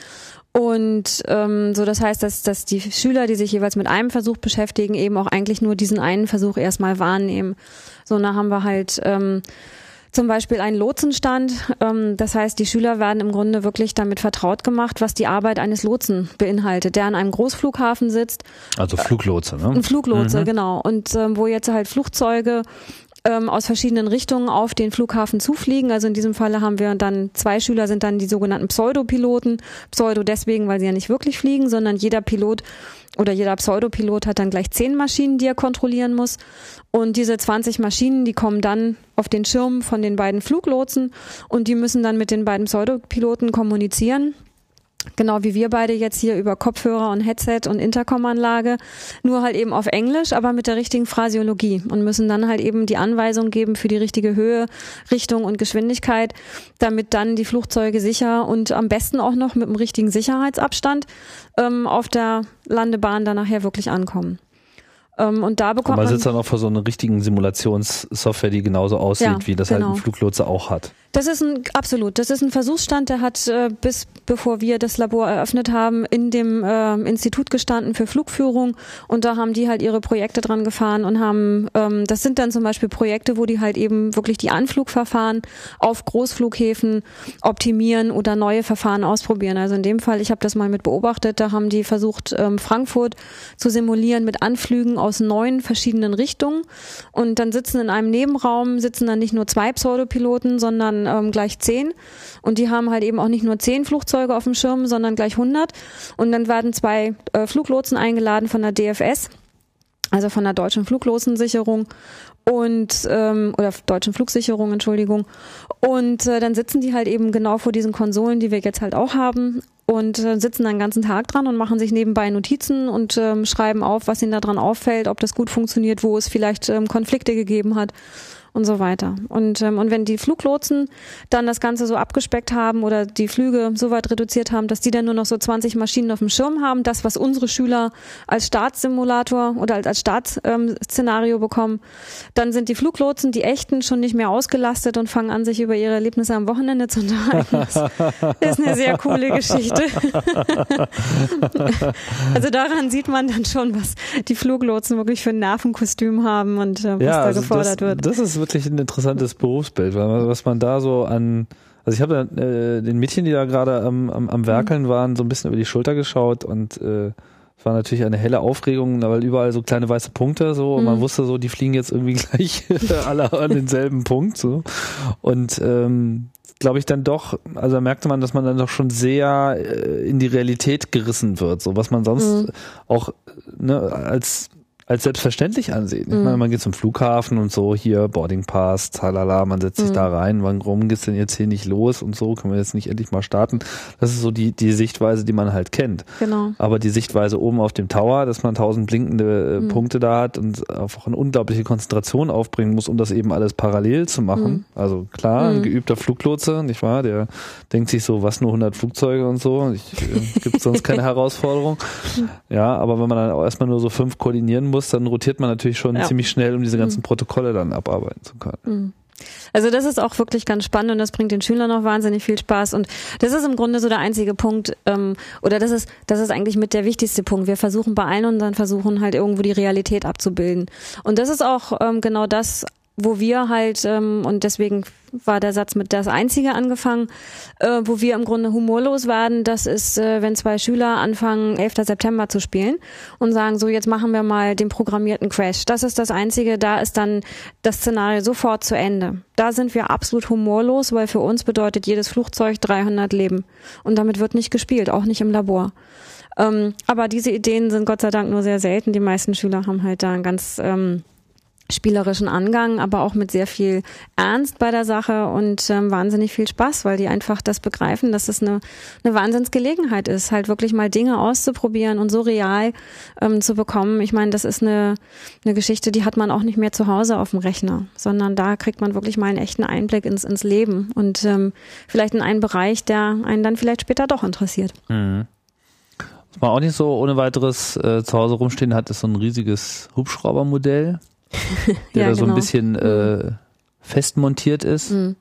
Und ähm, so das heißt, dass, dass die Schüler, die sich jeweils mit einem Versuch beschäftigen, eben auch eigentlich nur diesen einen Versuch erstmal wahrnehmen. So, da haben wir halt ähm, zum Beispiel ein Lotsenstand. Ähm, das heißt, die Schüler werden im Grunde wirklich damit vertraut gemacht, was die Arbeit eines Lotsen beinhaltet, der an einem Großflughafen sitzt. Also Fluglotse, ne? Ein Fluglotse, mhm. genau. Und ähm, wo jetzt halt Flugzeuge ähm, aus verschiedenen Richtungen auf den Flughafen zufliegen. Also in diesem Falle haben wir dann zwei Schüler sind dann die sogenannten Pseudopiloten. Pseudo deswegen, weil sie ja nicht wirklich fliegen, sondern jeder Pilot oder jeder Pseudopilot hat dann gleich zehn Maschinen, die er kontrollieren muss. Und diese 20 Maschinen, die kommen dann auf den Schirm von den beiden Fluglotsen und die müssen dann mit den beiden Pseudopiloten kommunizieren. Genau wie wir beide jetzt hier über Kopfhörer und Headset und Intercomanlage, nur halt eben auf Englisch, aber mit der richtigen Phrasiologie und müssen dann halt eben die Anweisung geben für die richtige Höhe, Richtung und Geschwindigkeit, damit dann die Flugzeuge sicher und am besten auch noch mit dem richtigen Sicherheitsabstand ähm, auf der Landebahn dann nachher wirklich ankommen. Ähm, und da bekommt man, man sitzt dann auch vor so einer richtigen Simulationssoftware, die genauso aussieht, ja, wie das genau. halt ein genau. Fluglotse auch hat. Das ist ein absolut. Das ist ein Versuchsstand, der hat äh, bis bevor wir das Labor eröffnet haben in dem äh, Institut gestanden für Flugführung und da haben die halt ihre Projekte dran gefahren und haben ähm, das sind dann zum Beispiel Projekte, wo die halt eben wirklich die Anflugverfahren auf Großflughäfen optimieren oder neue Verfahren ausprobieren. Also in dem Fall, ich habe das mal mit beobachtet, da haben die versucht ähm, Frankfurt zu simulieren mit Anflügen aus neun verschiedenen Richtungen und dann sitzen in einem Nebenraum sitzen dann nicht nur zwei Pseudopiloten, sondern ähm, gleich zehn. Und die haben halt eben auch nicht nur zehn Flugzeuge auf dem Schirm, sondern gleich 100. Und dann werden zwei äh, Fluglotsen eingeladen von der DFS, also von der Deutschen Fluglotsensicherung und ähm, oder deutschen Flugsicherung, Entschuldigung. Und äh, dann sitzen die halt eben genau vor diesen Konsolen, die wir jetzt halt auch haben und äh, sitzen dann den ganzen Tag dran und machen sich nebenbei Notizen und ähm, schreiben auf, was ihnen da dran auffällt, ob das gut funktioniert, wo es vielleicht ähm, Konflikte gegeben hat und so weiter. Und, ähm, und wenn die Fluglotsen dann das Ganze so abgespeckt haben oder die Flüge so weit reduziert haben, dass die dann nur noch so 20 Maschinen auf dem Schirm haben, das, was unsere Schüler als Startsimulator oder als, als Startszenario ähm, bekommen, dann sind die Fluglotsen, die echten, schon nicht mehr ausgelastet und fangen an, sich über ihre Erlebnisse am Wochenende zu unterhalten. Das ist eine sehr coole Geschichte. also daran sieht man dann schon, was die Fluglotsen wirklich für ein Nervenkostüm haben und äh, was ja, da also gefordert das, wird. Das ist wirklich ein interessantes Berufsbild, weil was man da so an also ich habe äh, den Mädchen, die da gerade am, am, am Werkeln mhm. waren, so ein bisschen über die Schulter geschaut und äh, es war natürlich eine helle Aufregung, weil überall so kleine weiße Punkte so und mhm. man wusste so, die fliegen jetzt irgendwie gleich alle an denselben Punkt so und ähm, glaube ich dann doch, also da merkte man, dass man dann doch schon sehr äh, in die Realität gerissen wird, so was man sonst mhm. auch ne, als als selbstverständlich ansehen. Ich meine, mhm. man geht zum Flughafen und so, hier Boarding Pass, talala, man setzt sich mhm. da rein, warum geht's denn jetzt hier nicht los und so, können wir jetzt nicht endlich mal starten. Das ist so die, die Sichtweise, die man halt kennt. Genau. Aber die Sichtweise oben auf dem Tower, dass man tausend blinkende mhm. Punkte da hat und einfach eine unglaubliche Konzentration aufbringen muss, um das eben alles parallel zu machen. Mhm. Also klar, ein mhm. geübter Fluglotse, nicht wahr? Der denkt sich so, was nur 100 Flugzeuge und so, ich, äh, gibt sonst keine Herausforderung. Ja, aber wenn man dann auch erstmal nur so fünf koordinieren muss, muss, dann rotiert man natürlich schon ja. ziemlich schnell, um diese ganzen mhm. Protokolle dann abarbeiten zu können. Mhm. Also das ist auch wirklich ganz spannend und das bringt den Schülern auch wahnsinnig viel Spaß und das ist im Grunde so der einzige Punkt ähm, oder das ist das ist eigentlich mit der wichtigste Punkt. Wir versuchen bei allen unseren Versuchen halt irgendwo die Realität abzubilden und das ist auch ähm, genau das wo wir halt, ähm, und deswegen war der Satz mit das Einzige angefangen, äh, wo wir im Grunde humorlos werden, das ist, äh, wenn zwei Schüler anfangen, 11. September zu spielen und sagen, so jetzt machen wir mal den programmierten Crash. Das ist das Einzige, da ist dann das Szenario sofort zu Ende. Da sind wir absolut humorlos, weil für uns bedeutet jedes Flugzeug 300 Leben. Und damit wird nicht gespielt, auch nicht im Labor. Ähm, aber diese Ideen sind Gott sei Dank nur sehr selten. Die meisten Schüler haben halt da ein ganz... Ähm, spielerischen Angang, aber auch mit sehr viel Ernst bei der Sache und ähm, wahnsinnig viel Spaß, weil die einfach das begreifen, dass es eine, eine Wahnsinnsgelegenheit ist, halt wirklich mal Dinge auszuprobieren und so real ähm, zu bekommen. Ich meine, das ist eine, eine Geschichte, die hat man auch nicht mehr zu Hause auf dem Rechner, sondern da kriegt man wirklich mal einen echten Einblick ins, ins Leben und ähm, vielleicht in einen Bereich, der einen dann vielleicht später doch interessiert. Mhm. Was man auch nicht so ohne weiteres äh, zu Hause rumstehen hat, ist so ein riesiges Hubschraubermodell der ja, da so genau. ein bisschen mhm. äh, fest montiert ist. Mhm.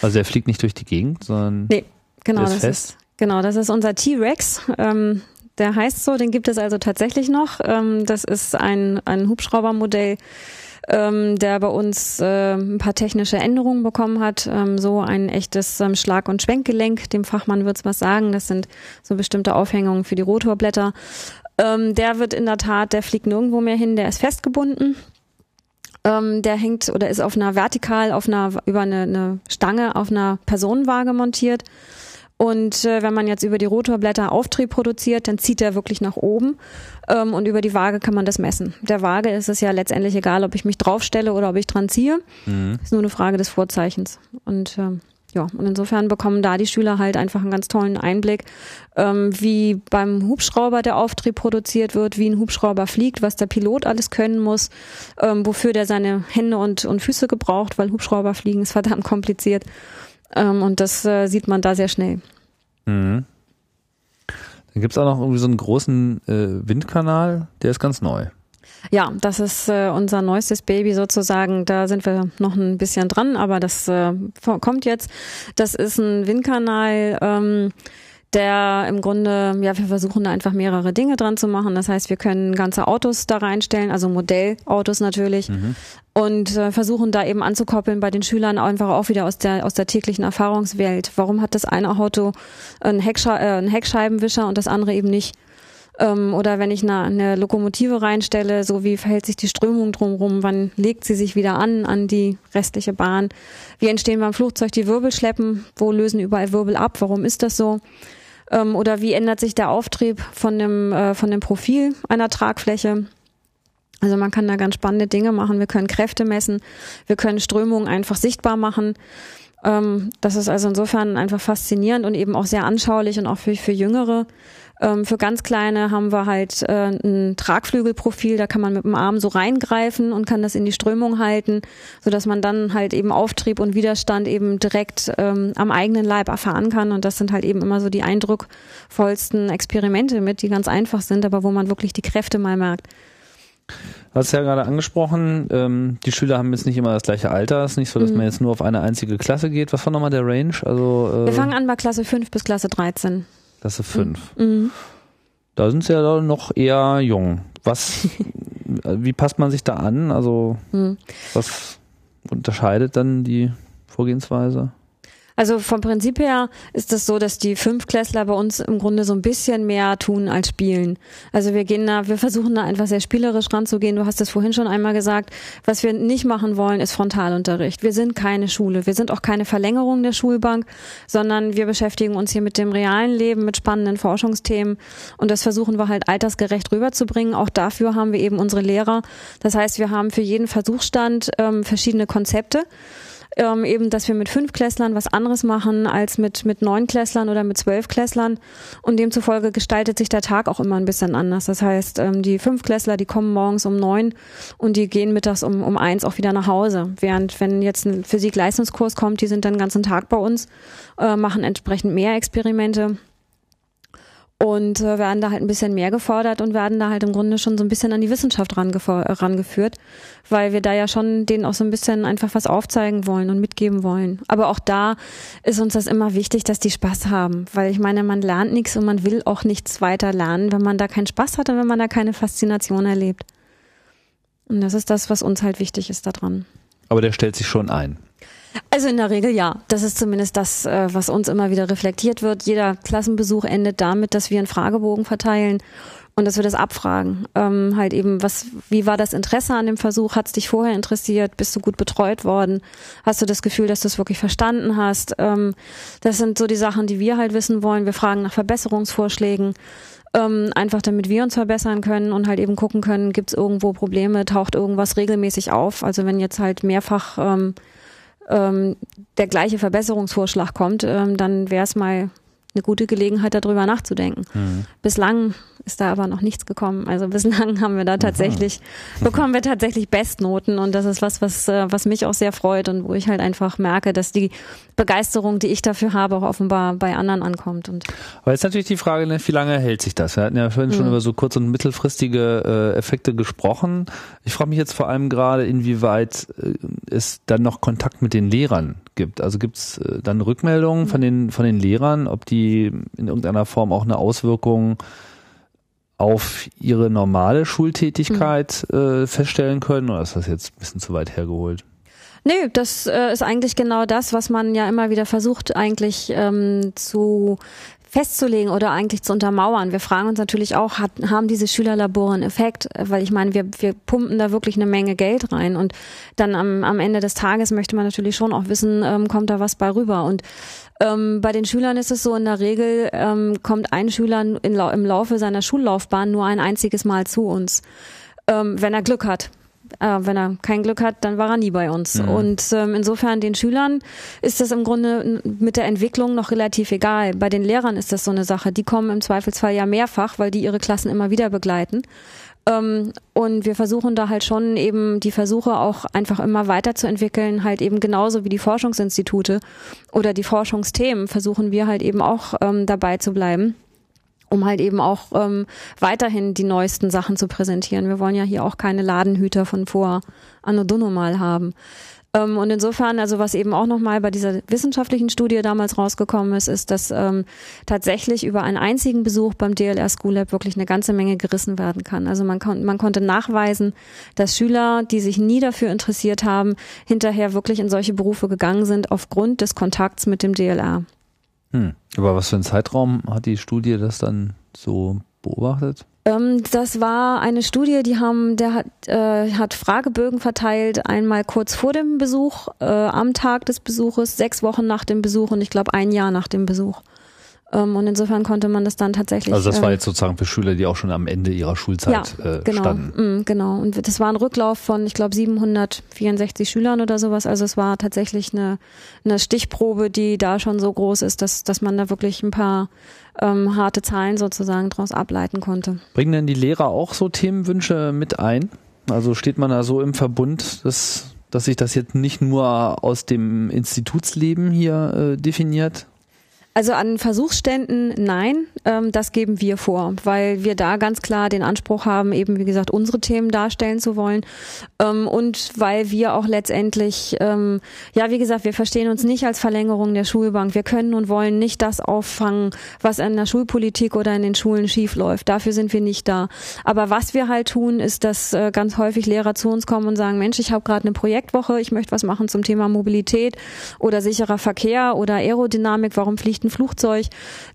Also der fliegt nicht durch die Gegend, sondern nee, genau, ist das fest. Ist, genau, das ist unser T-Rex. Ähm, der heißt so, den gibt es also tatsächlich noch. Ähm, das ist ein, ein Hubschraubermodell, ähm, der bei uns äh, ein paar technische Änderungen bekommen hat. Ähm, so ein echtes ähm, Schlag- und Schwenkgelenk, dem Fachmann wird's was sagen. Das sind so bestimmte Aufhängungen für die Rotorblätter. Ähm, der wird in der Tat, der fliegt nirgendwo mehr hin, der ist festgebunden. Ähm, der hängt oder ist auf einer vertikal, auf einer über eine, eine Stange auf einer Personenwaage montiert. Und äh, wenn man jetzt über die Rotorblätter Auftrieb produziert, dann zieht er wirklich nach oben. Ähm, und über die Waage kann man das messen. Der Waage ist es ja letztendlich egal, ob ich mich draufstelle oder ob ich dran ziehe. Mhm. Ist nur eine Frage des Vorzeichens. Und ähm, ja, und insofern bekommen da die Schüler halt einfach einen ganz tollen Einblick, ähm, wie beim Hubschrauber der Auftrieb produziert wird, wie ein Hubschrauber fliegt, was der Pilot alles können muss, ähm, wofür der seine Hände und, und Füße gebraucht, weil Hubschrauber fliegen ist verdammt kompliziert. Ähm, und das äh, sieht man da sehr schnell. Mhm. Dann gibt's auch noch irgendwie so einen großen äh, Windkanal, der ist ganz neu. Ja, das ist äh, unser neuestes Baby sozusagen. Da sind wir noch ein bisschen dran, aber das äh, kommt jetzt. Das ist ein Windkanal. Ähm, der im Grunde, ja, wir versuchen da einfach mehrere Dinge dran zu machen. Das heißt, wir können ganze Autos da reinstellen, also Modellautos natürlich, mhm. und äh, versuchen da eben anzukoppeln bei den Schülern einfach auch wieder aus der aus der täglichen Erfahrungswelt. Warum hat das eine Auto einen, Hecksche äh, einen Heckscheibenwischer und das andere eben nicht? Ähm, oder wenn ich eine, eine Lokomotive reinstelle, so wie verhält sich die Strömung drumherum, wann legt sie sich wieder an, an die restliche Bahn? Wie entstehen beim Flugzeug die Wirbelschleppen? Wo lösen überall Wirbel ab? Warum ist das so? Ähm, oder wie ändert sich der Auftrieb von dem, äh, von dem Profil einer Tragfläche? Also man kann da ganz spannende Dinge machen. Wir können Kräfte messen. Wir können Strömungen einfach sichtbar machen. Ähm, das ist also insofern einfach faszinierend und eben auch sehr anschaulich und auch für, für Jüngere. Ähm, für ganz kleine haben wir halt äh, ein Tragflügelprofil, da kann man mit dem Arm so reingreifen und kann das in die Strömung halten, so dass man dann halt eben Auftrieb und Widerstand eben direkt ähm, am eigenen Leib erfahren kann. Und das sind halt eben immer so die eindruckvollsten Experimente mit, die ganz einfach sind, aber wo man wirklich die Kräfte mal merkt. Du hast ja gerade angesprochen, ähm, die Schüler haben jetzt nicht immer das gleiche Alter. Es ist nicht so, dass mhm. man jetzt nur auf eine einzige Klasse geht. Was war nochmal der Range? Also, äh, Wir fangen an bei Klasse 5 bis Klasse 13. Klasse 5. Mhm. Da sind sie ja noch eher jung. Was, wie passt man sich da an? Also, mhm. was unterscheidet dann die Vorgehensweise? Also vom Prinzip her ist es so, dass die Fünfklässler bei uns im Grunde so ein bisschen mehr tun als spielen. Also wir gehen da, wir versuchen da einfach sehr spielerisch ranzugehen. Du hast es vorhin schon einmal gesagt. Was wir nicht machen wollen, ist Frontalunterricht. Wir sind keine Schule. Wir sind auch keine Verlängerung der Schulbank, sondern wir beschäftigen uns hier mit dem realen Leben, mit spannenden Forschungsthemen. Und das versuchen wir halt altersgerecht rüberzubringen. Auch dafür haben wir eben unsere Lehrer. Das heißt, wir haben für jeden Versuchsstand ähm, verschiedene Konzepte ähm, eben, dass wir mit fünf Klässlern was anderes machen als mit, mit neun Klässlern oder mit zwölf Klässlern. Und demzufolge gestaltet sich der Tag auch immer ein bisschen anders. Das heißt, ähm, die fünf Klässler, die kommen morgens um neun und die gehen mittags um, um eins auch wieder nach Hause. Während wenn jetzt ein Physik-Leistungskurs kommt, die sind dann den ganzen Tag bei uns, äh, machen entsprechend mehr Experimente und äh, werden da halt ein bisschen mehr gefordert und werden da halt im Grunde schon so ein bisschen an die Wissenschaft rangeführt, weil wir da ja schon denen auch so ein bisschen einfach was aufzeigen wollen und mitgeben wollen. Aber auch da ist uns das immer wichtig, dass die Spaß haben, weil ich meine, man lernt nichts und man will auch nichts weiter lernen, wenn man da keinen Spaß hat und wenn man da keine Faszination erlebt. Und das ist das, was uns halt wichtig ist daran. Aber der stellt sich schon ein. Also in der Regel ja. Das ist zumindest das, äh, was uns immer wieder reflektiert wird. Jeder Klassenbesuch endet damit, dass wir einen Fragebogen verteilen und dass wir das abfragen. Ähm, halt eben, was, wie war das Interesse an dem Versuch? Hat es dich vorher interessiert? Bist du gut betreut worden? Hast du das Gefühl, dass du es wirklich verstanden hast? Ähm, das sind so die Sachen, die wir halt wissen wollen. Wir fragen nach Verbesserungsvorschlägen. Ähm, einfach damit wir uns verbessern können und halt eben gucken können, gibt es irgendwo Probleme, taucht irgendwas regelmäßig auf. Also wenn jetzt halt mehrfach ähm, ähm, der gleiche Verbesserungsvorschlag kommt, ähm, dann wäre es mal eine gute Gelegenheit, darüber nachzudenken. Mhm. Bislang ist da aber noch nichts gekommen. Also bislang haben wir da tatsächlich, mhm. bekommen wir tatsächlich Bestnoten und das ist was, was, äh, was mich auch sehr freut und wo ich halt einfach merke, dass die Begeisterung, die ich dafür habe, auch offenbar bei anderen ankommt. Und aber jetzt natürlich die Frage, ne, wie lange hält sich das? Wir hatten ja vorhin schon mhm. über so kurz- und mittelfristige äh, Effekte gesprochen. Ich frage mich jetzt vor allem gerade, inwieweit äh, es dann noch Kontakt mit den Lehrern gibt. Also gibt es äh, dann Rückmeldungen von den, von den Lehrern, ob die in irgendeiner Form auch eine Auswirkung auf ihre normale Schultätigkeit mhm. äh, feststellen können? Oder ist das jetzt ein bisschen zu weit hergeholt? Nee, das äh, ist eigentlich genau das, was man ja immer wieder versucht, eigentlich ähm, zu festzulegen oder eigentlich zu untermauern. Wir fragen uns natürlich auch, hat, haben diese Schülerlabore einen Effekt? Weil ich meine, wir, wir pumpen da wirklich eine Menge Geld rein und dann am, am Ende des Tages möchte man natürlich schon auch wissen, ähm, kommt da was bei rüber. Und ähm, bei den Schülern ist es so, in der Regel ähm, kommt ein Schüler in, im Laufe seiner Schullaufbahn nur ein einziges Mal zu uns, ähm, wenn er Glück hat äh, wenn er kein Glück hat, dann war er nie bei uns. Mhm. Und ähm, insofern den Schülern ist das im Grunde mit der Entwicklung noch relativ egal. Bei den Lehrern ist das so eine Sache. Die kommen im Zweifelsfall ja mehrfach, weil die ihre Klassen immer wieder begleiten. Ähm, und wir versuchen da halt schon eben die Versuche auch einfach immer weiterzuentwickeln, halt eben genauso wie die Forschungsinstitute oder die Forschungsthemen versuchen wir halt eben auch ähm, dabei zu bleiben um halt eben auch ähm, weiterhin die neuesten Sachen zu präsentieren. Wir wollen ja hier auch keine Ladenhüter von vor Anno mal haben. Ähm, und insofern, also was eben auch nochmal bei dieser wissenschaftlichen Studie damals rausgekommen ist, ist, dass ähm, tatsächlich über einen einzigen Besuch beim DLR School Lab wirklich eine ganze Menge gerissen werden kann. Also man, kon man konnte nachweisen, dass Schüler, die sich nie dafür interessiert haben, hinterher wirklich in solche Berufe gegangen sind aufgrund des Kontakts mit dem DLR. Hm. Aber was für einen Zeitraum hat die Studie das dann so beobachtet? Ähm, das war eine Studie, die haben, der hat, äh, hat Fragebögen verteilt, einmal kurz vor dem Besuch, äh, am Tag des Besuches, sechs Wochen nach dem Besuch und ich glaube ein Jahr nach dem Besuch. Ähm, und insofern konnte man das dann tatsächlich. Also das war ähm, jetzt sozusagen für Schüler, die auch schon am Ende ihrer Schulzeit ja, äh, genau, standen. Mm, genau. Und das war ein Rücklauf von, ich glaube, 764 Schülern oder sowas. Also es war tatsächlich eine, eine Stichprobe, die da schon so groß ist, dass, dass man da wirklich ein paar ähm, harte Zahlen sozusagen daraus ableiten konnte. Bringen denn die Lehrer auch so Themenwünsche mit ein? Also steht man da so im Verbund, dass dass sich das jetzt nicht nur aus dem Institutsleben hier äh, definiert, also an Versuchsständen nein, ähm, das geben wir vor, weil wir da ganz klar den Anspruch haben, eben wie gesagt unsere Themen darstellen zu wollen ähm, und weil wir auch letztendlich, ähm, ja wie gesagt, wir verstehen uns nicht als Verlängerung der Schulbank. Wir können und wollen nicht das auffangen, was in der Schulpolitik oder in den Schulen schief läuft. Dafür sind wir nicht da. Aber was wir halt tun, ist, dass äh, ganz häufig Lehrer zu uns kommen und sagen, Mensch, ich habe gerade eine Projektwoche, ich möchte was machen zum Thema Mobilität oder sicherer Verkehr oder Aerodynamik. Warum fliegt ein Flugzeug,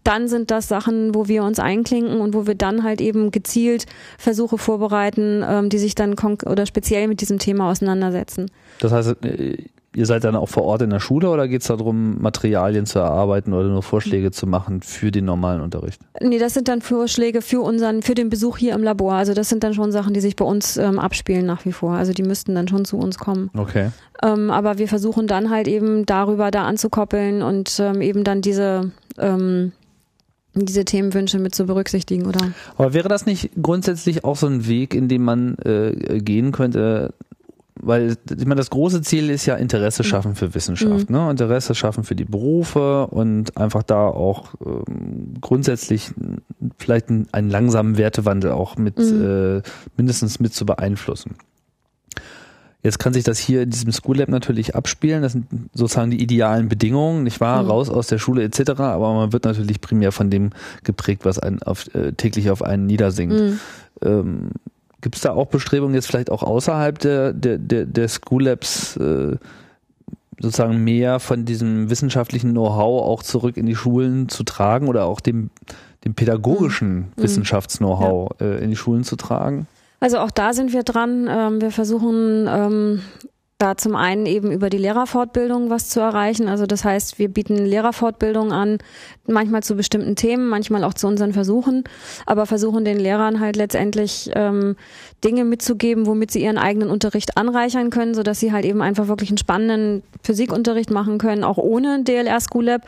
dann sind das Sachen, wo wir uns einklinken und wo wir dann halt eben gezielt Versuche vorbereiten, ähm, die sich dann oder speziell mit diesem Thema auseinandersetzen. Das heißt, äh, ihr seid dann auch vor Ort in der Schule oder geht es darum, Materialien zu erarbeiten oder nur Vorschläge zu machen für den normalen Unterricht? Nee, das sind dann Vorschläge für unseren, für den Besuch hier im Labor. Also das sind dann schon Sachen, die sich bei uns ähm, abspielen nach wie vor. Also die müssten dann schon zu uns kommen. Okay. Ähm, aber wir versuchen dann halt eben darüber da anzukoppeln und ähm, eben dann diese ähm, diese Themenwünsche mit zu berücksichtigen, oder? Aber wäre das nicht grundsätzlich auch so ein Weg, in dem man äh, gehen könnte, weil ich meine, das große Ziel ist ja Interesse mhm. schaffen für Wissenschaft, mhm. ne? Interesse schaffen für die Berufe und einfach da auch ähm, grundsätzlich vielleicht einen, einen, langsamen Wertewandel auch mit mhm. äh, mindestens mit zu beeinflussen. Jetzt kann sich das hier in diesem School Lab natürlich abspielen. Das sind sozusagen die idealen Bedingungen, nicht wahr? Mhm. Raus aus der Schule etc. Aber man wird natürlich primär von dem geprägt, was einen auf, äh, täglich auf einen niedersingt. Mhm. Ähm, Gibt es da auch Bestrebungen, jetzt vielleicht auch außerhalb der, der, der, der School Labs äh, sozusagen mehr von diesem wissenschaftlichen Know-how auch zurück in die Schulen zu tragen oder auch dem, dem pädagogischen mhm. Wissenschafts-Know-how ja. äh, in die Schulen zu tragen? Also auch da sind wir dran. Ähm, wir versuchen ähm, da zum einen eben über die Lehrerfortbildung was zu erreichen. Also das heißt, wir bieten Lehrerfortbildung an, manchmal zu bestimmten Themen, manchmal auch zu unseren Versuchen, aber versuchen den Lehrern halt letztendlich ähm, Dinge mitzugeben, womit sie ihren eigenen Unterricht anreichern können, sodass sie halt eben einfach wirklich einen spannenden Physikunterricht machen können, auch ohne DLR School Lab.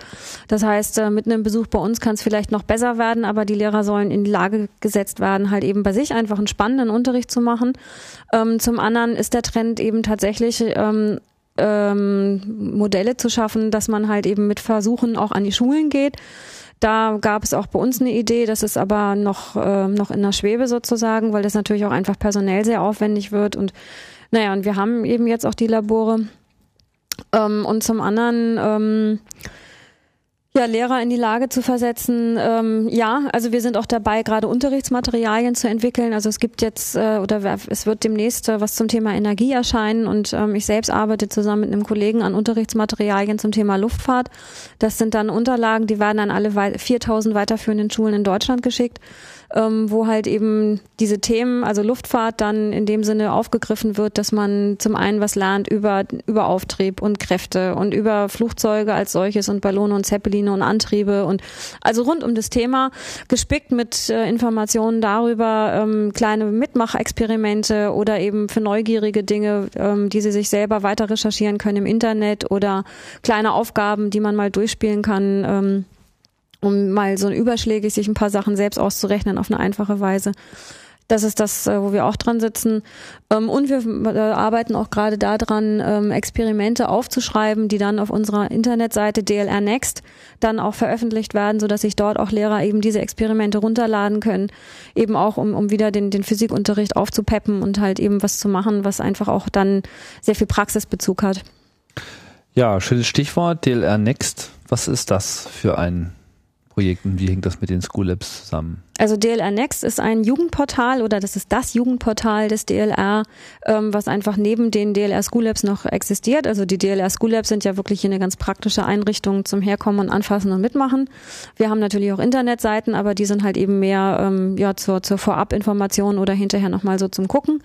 Das heißt, äh, mit einem Besuch bei uns kann es vielleicht noch besser werden, aber die Lehrer sollen in die Lage gesetzt werden, halt eben bei sich einfach einen spannenden Unterricht zu machen. Ähm, zum anderen ist der Trend eben tatsächlich ähm, ähm, Modelle zu schaffen, dass man halt eben mit Versuchen auch an die Schulen geht. Da gab es auch bei uns eine Idee, das ist aber noch, äh, noch in der Schwebe sozusagen, weil das natürlich auch einfach personell sehr aufwendig wird. Und naja, und wir haben eben jetzt auch die Labore. Ähm, und zum anderen ähm, ja, Lehrer in die Lage zu versetzen. Ähm, ja, also wir sind auch dabei, gerade Unterrichtsmaterialien zu entwickeln. Also es gibt jetzt äh, oder es wird demnächst äh, was zum Thema Energie erscheinen und ähm, ich selbst arbeite zusammen mit einem Kollegen an Unterrichtsmaterialien zum Thema Luftfahrt. Das sind dann Unterlagen, die werden an alle 4000 weiterführenden Schulen in Deutschland geschickt ähm, wo halt eben diese Themen, also Luftfahrt dann in dem Sinne aufgegriffen wird, dass man zum einen was lernt über, über Auftrieb und Kräfte und über Flugzeuge als solches und Ballone und Zeppeline und Antriebe und also rund um das Thema, gespickt mit äh, Informationen darüber, ähm, kleine Mitmachexperimente oder eben für neugierige Dinge, ähm, die sie sich selber weiter recherchieren können im Internet oder kleine Aufgaben, die man mal durchspielen kann. Ähm, um mal so überschlägig sich ein paar Sachen selbst auszurechnen auf eine einfache Weise. Das ist das, äh, wo wir auch dran sitzen. Ähm, und wir äh, arbeiten auch gerade daran, ähm, Experimente aufzuschreiben, die dann auf unserer Internetseite DLR Next dann auch veröffentlicht werden, sodass sich dort auch Lehrer eben diese Experimente runterladen können, eben auch um, um wieder den, den Physikunterricht aufzupeppen und halt eben was zu machen, was einfach auch dann sehr viel Praxisbezug hat. Ja, schönes Stichwort, DLR Next. Was ist das für ein Projekten? Wie hängt das mit den School Labs zusammen? Also DLR Next ist ein Jugendportal oder das ist das Jugendportal des DLR, ähm, was einfach neben den DLR School Labs noch existiert. Also die DLR School Labs sind ja wirklich eine ganz praktische Einrichtung zum Herkommen und Anfassen und Mitmachen. Wir haben natürlich auch Internetseiten, aber die sind halt eben mehr ähm, ja zur, zur Vorabinformation oder hinterher nochmal so zum Gucken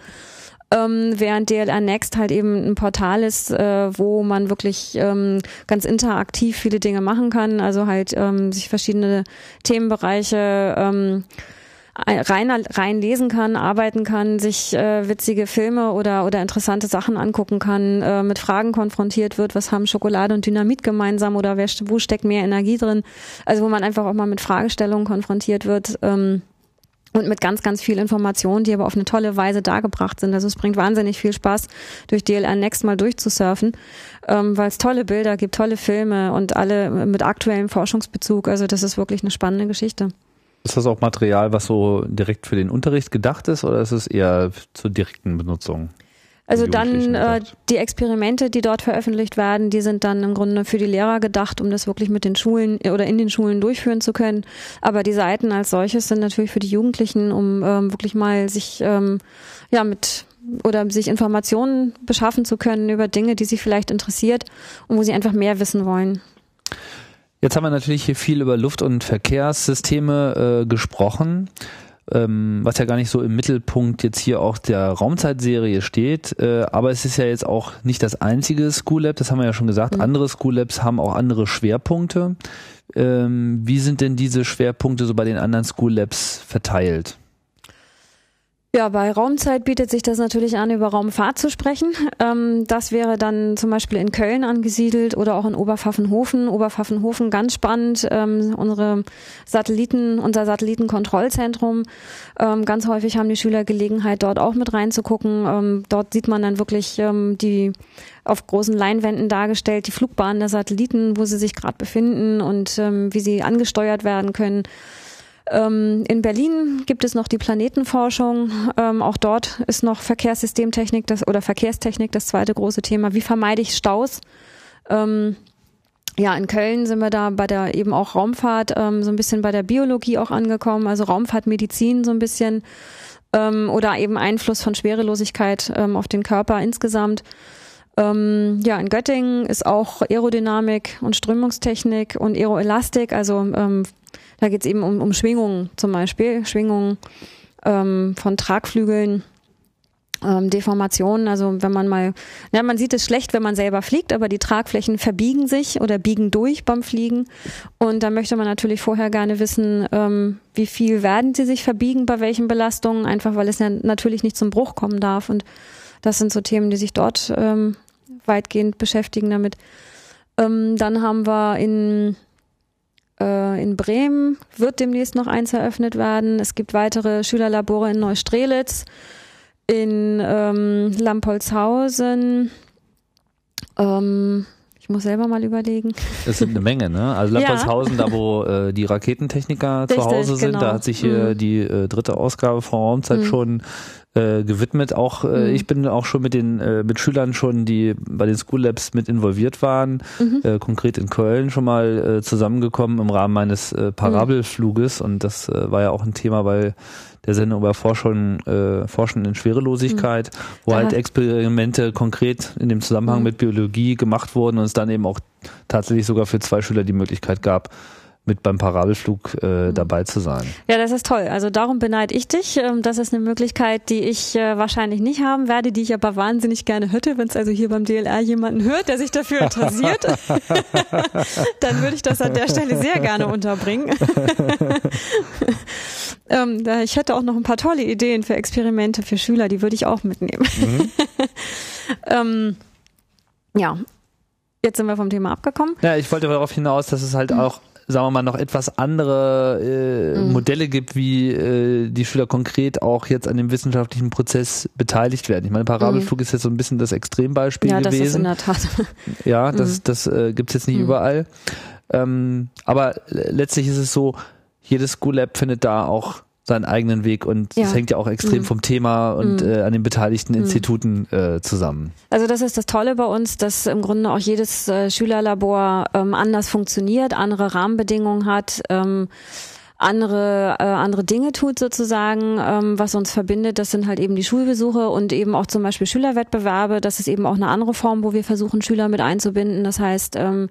ähm, während DLR Next halt eben ein Portal ist, äh, wo man wirklich ähm, ganz interaktiv viele Dinge machen kann, also halt ähm, sich verschiedene Themenbereiche ähm, rein, rein lesen kann, arbeiten kann, sich äh, witzige Filme oder, oder interessante Sachen angucken kann, äh, mit Fragen konfrontiert wird, was haben Schokolade und Dynamit gemeinsam oder wer, wo steckt mehr Energie drin, also wo man einfach auch mal mit Fragestellungen konfrontiert wird. Ähm, und mit ganz, ganz viel Informationen, die aber auf eine tolle Weise dargebracht sind. Also es bringt wahnsinnig viel Spaß, durch DLR Next mal durchzusurfen, ähm, weil es tolle Bilder gibt, tolle Filme und alle mit aktuellem Forschungsbezug. Also das ist wirklich eine spannende Geschichte. Ist das auch Material, was so direkt für den Unterricht gedacht ist oder ist es eher zur direkten Benutzung? Also dann äh, die Experimente, die dort veröffentlicht werden, die sind dann im Grunde für die Lehrer gedacht, um das wirklich mit den Schulen oder in den Schulen durchführen zu können. Aber die Seiten als solches sind natürlich für die Jugendlichen, um ähm, wirklich mal sich ähm, ja mit oder sich Informationen beschaffen zu können über Dinge, die sie vielleicht interessiert und wo sie einfach mehr wissen wollen. Jetzt haben wir natürlich hier viel über Luft- und Verkehrssysteme äh, gesprochen ähm, was ja gar nicht so im Mittelpunkt jetzt hier auch der Raumzeitserie steht. Äh, aber es ist ja jetzt auch nicht das einzige School Lab, das haben wir ja schon gesagt. Mhm. Andere School Labs haben auch andere Schwerpunkte. Ähm, wie sind denn diese Schwerpunkte so bei den anderen School Labs verteilt? Ja, bei Raumzeit bietet sich das natürlich an, über Raumfahrt zu sprechen. Ähm, das wäre dann zum Beispiel in Köln angesiedelt oder auch in Oberpfaffenhofen. Oberpfaffenhofen ganz spannend. Ähm, unsere Satelliten, unser Satellitenkontrollzentrum. Ähm, ganz häufig haben die Schüler Gelegenheit, dort auch mit reinzugucken. dort sieht man dann wirklich die auf großen Leinwänden dargestellt, die Flugbahnen der Satelliten, wo sie sich gerade befinden und wie sie angesteuert werden können. Ähm, in Berlin gibt es noch die Planetenforschung. Ähm, auch dort ist noch Verkehrssystemtechnik das, oder Verkehrstechnik das zweite große Thema. Wie vermeide ich Staus? Ähm, ja, in Köln sind wir da bei der eben auch Raumfahrt, ähm, so ein bisschen bei der Biologie auch angekommen, also Raumfahrtmedizin so ein bisschen. ähm, oder eben Einfluss von Schwerelosigkeit ähm, auf den Körper insgesamt. Ähm, ja, in Göttingen ist auch Aerodynamik und Strömungstechnik und Aeroelastik, also ähm, da geht es eben um, um Schwingungen zum Beispiel, Schwingungen ähm, von Tragflügeln ähm, Deformationen. Also wenn man mal, ja, man sieht es schlecht, wenn man selber fliegt, aber die Tragflächen verbiegen sich oder biegen durch beim Fliegen. Und da möchte man natürlich vorher gerne wissen, ähm, wie viel werden sie sich verbiegen, bei welchen Belastungen, einfach weil es ja natürlich nicht zum Bruch kommen darf. Und das sind so Themen, die sich dort ähm, weitgehend beschäftigen damit. Ähm, dann haben wir in äh, in Bremen wird demnächst noch eins eröffnet werden. Es gibt weitere Schülerlabore in Neustrelitz in ähm, Lampolzhausen. Ähm, ich muss selber mal überlegen. Es sind eine Menge, ne? Also Lampolzhausen, ja. da wo äh, die Raketentechniker Richtig, zu Hause sind, genau. da hat sich hier mhm. die äh, dritte Ausgabe von Raumzeit mhm. schon äh, gewidmet. Auch äh, mhm. ich bin auch schon mit den äh, mit Schülern schon, die bei den School Labs mit involviert waren, mhm. äh, konkret in Köln schon mal äh, zusammengekommen im Rahmen meines äh, Parabelfluges und das äh, war ja auch ein Thema bei der Sendung über Forschung, äh, Forschen in Schwerelosigkeit, mhm. wo Aha. halt Experimente konkret in dem Zusammenhang mhm. mit Biologie gemacht wurden und es dann eben auch tatsächlich sogar für zwei Schüler die Möglichkeit gab, mit beim Parabelflug äh, mhm. dabei zu sein. Ja, das ist toll. Also darum beneide ich dich. Ähm, das ist eine Möglichkeit, die ich äh, wahrscheinlich nicht haben werde, die ich aber wahnsinnig gerne hätte. Wenn es also hier beim DLR jemanden hört, der sich dafür interessiert, dann würde ich das an der Stelle sehr gerne unterbringen. ähm, ich hätte auch noch ein paar tolle Ideen für Experimente für Schüler, die würde ich auch mitnehmen. Mhm. ähm, ja, Jetzt sind wir vom Thema abgekommen. Ja, ich wollte darauf hinaus, dass es halt mhm. auch sagen wir mal, noch etwas andere äh, mhm. Modelle gibt, wie äh, die Schüler konkret auch jetzt an dem wissenschaftlichen Prozess beteiligt werden. Ich meine, Parabelflug mhm. ist jetzt so ein bisschen das Extrembeispiel ja, gewesen. Ja, das ist in der Tat. ja, das, mhm. das äh, gibt es jetzt nicht mhm. überall. Ähm, aber letztlich ist es so, jedes School Lab findet da auch seinen eigenen Weg und ja. das hängt ja auch extrem mhm. vom Thema und mhm. äh, an den beteiligten mhm. Instituten äh, zusammen. Also das ist das Tolle bei uns, dass im Grunde auch jedes äh, Schülerlabor ähm, anders funktioniert, andere Rahmenbedingungen hat. Ähm, andere, äh, andere Dinge tut sozusagen, ähm, was uns verbindet. Das sind halt eben die Schulbesuche und eben auch zum Beispiel Schülerwettbewerbe. Das ist eben auch eine andere Form, wo wir versuchen, Schüler mit einzubinden. Das heißt, ähm,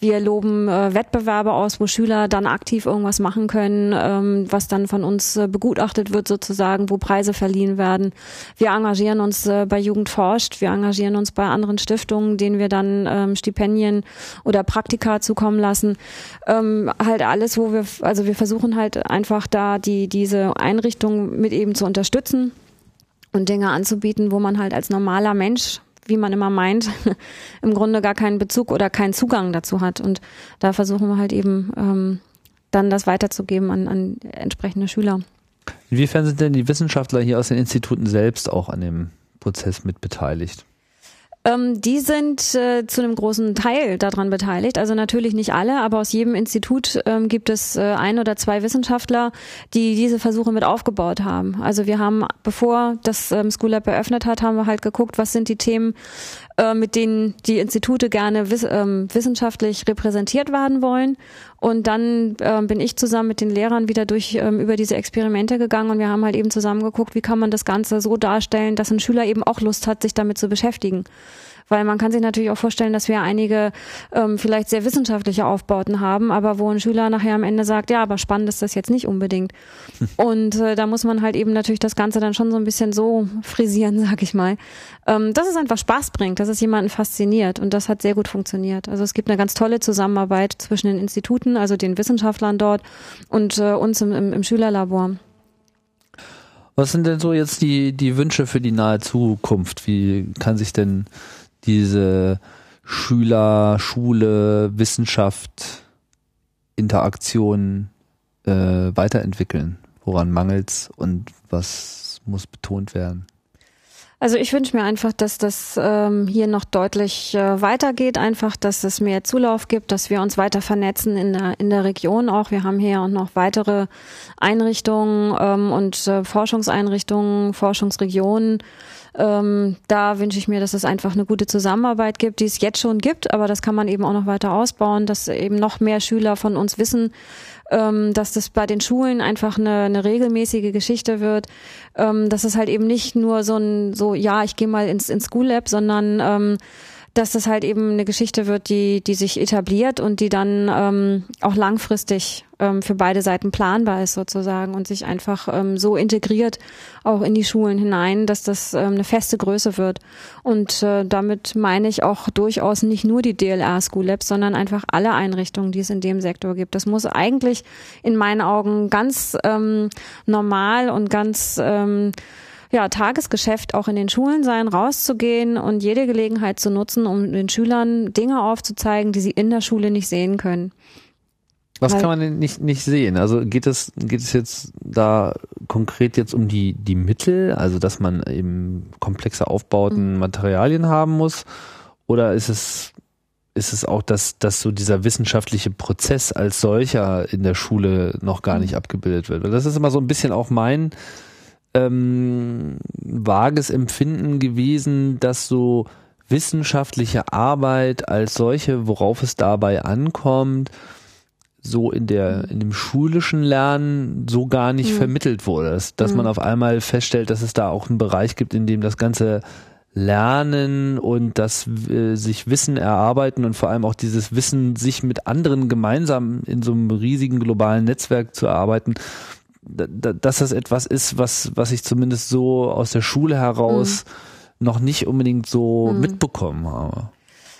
wir loben äh, Wettbewerbe aus, wo Schüler dann aktiv irgendwas machen können, ähm, was dann von uns äh, begutachtet wird sozusagen, wo Preise verliehen werden. Wir engagieren uns äh, bei Jugend forscht, wir engagieren uns bei anderen Stiftungen, denen wir dann ähm, Stipendien oder Praktika zukommen lassen. Ähm, halt alles, wo wir, also wir versuchen halt einfach da die, diese Einrichtung mit eben zu unterstützen und Dinge anzubieten, wo man halt als normaler Mensch wie man immer meint, im Grunde gar keinen Bezug oder keinen Zugang dazu hat. Und da versuchen wir halt eben ähm, dann das weiterzugeben an, an entsprechende Schüler. Inwiefern sind denn die Wissenschaftler hier aus den Instituten selbst auch an dem Prozess mit beteiligt? Ähm, die sind äh, zu einem großen Teil daran beteiligt. Also natürlich nicht alle, aber aus jedem Institut ähm, gibt es äh, ein oder zwei Wissenschaftler, die diese Versuche mit aufgebaut haben. Also wir haben, bevor das ähm, School Lab eröffnet hat, haben wir halt geguckt, was sind die Themen, äh, mit denen die Institute gerne wiss ähm, wissenschaftlich repräsentiert werden wollen. Und dann äh, bin ich zusammen mit den Lehrern wieder durch ähm, über diese Experimente gegangen und wir haben halt eben zusammen geguckt, wie kann man das Ganze so darstellen, dass ein Schüler eben auch Lust hat, sich damit zu beschäftigen. Weil man kann sich natürlich auch vorstellen, dass wir einige ähm, vielleicht sehr wissenschaftliche Aufbauten haben, aber wo ein Schüler nachher am Ende sagt, ja, aber spannend ist das jetzt nicht unbedingt. Und äh, da muss man halt eben natürlich das Ganze dann schon so ein bisschen so frisieren, sag ich mal, ähm, dass es einfach Spaß bringt, dass es jemanden fasziniert und das hat sehr gut funktioniert. Also es gibt eine ganz tolle Zusammenarbeit zwischen den Instituten, also den Wissenschaftlern dort und äh, uns im, im, im Schülerlabor. Was sind denn so jetzt die, die Wünsche für die nahe Zukunft? Wie kann sich denn diese Schüler, Schule, Wissenschaft, Interaktion äh, weiterentwickeln? Woran mangelt's und was muss betont werden? Also ich wünsche mir einfach, dass das ähm, hier noch deutlich äh, weitergeht, einfach, dass es mehr Zulauf gibt, dass wir uns weiter vernetzen in der, in der Region auch. Wir haben hier auch noch weitere Einrichtungen ähm, und äh, Forschungseinrichtungen, Forschungsregionen Ähm, da wünsche ich mir, dass es einfach eine gute Zusammenarbeit gibt, die es jetzt schon gibt, aber das kann man eben auch noch weiter ausbauen, dass eben noch mehr Schüler von uns wissen, ähm, dass das bei den Schulen einfach eine, eine regelmäßige Geschichte wird, ähm, dass es halt eben nicht nur so ein, so, ja, ich gehe mal ins, ins School Lab, sondern ähm, dass das halt eben eine Geschichte wird, die, die sich etabliert und die dann ähm, auch langfristig ähm, für beide Seiten planbar ist sozusagen und sich einfach ähm, so integriert auch in die Schulen hinein, dass das ähm, eine feste Größe wird. Und äh, damit meine ich auch durchaus nicht nur die DLR School Labs, sondern einfach alle Einrichtungen, die es in dem Sektor gibt. Das muss eigentlich in meinen Augen ganz ähm, normal und ganz ähm, ja, Tagesgeschäft auch in den Schulen sein, rauszugehen und jede Gelegenheit zu nutzen, um den Schülern Dinge aufzuzeigen, die sie in der Schule nicht sehen können. Was Weil, kann man denn nicht, nicht sehen? Also geht es, geht es jetzt da konkret jetzt um die, die Mittel, also dass man eben komplexe Aufbauten, mhm. Materialien haben muss? Oder ist es, ist es auch, dass, dass so dieser wissenschaftliche Prozess als solcher in der Schule noch gar nicht mhm. abgebildet wird? Weil das ist immer so ein bisschen auch mein, ähm, vages Empfinden gewesen, dass so wissenschaftliche Arbeit als solche, worauf es dabei ankommt, so in der in dem schulischen Lernen so gar nicht mhm. vermittelt wurde, dass, dass mhm. man auf einmal feststellt, dass es da auch einen Bereich gibt, in dem das ganze Lernen und das äh, sich Wissen erarbeiten und vor allem auch dieses Wissen, sich mit anderen gemeinsam in so einem riesigen globalen Netzwerk zu erarbeiten, dass das etwas ist, was, was ich zumindest so aus der Schule heraus mhm. noch nicht unbedingt so mhm. mitbekommen habe.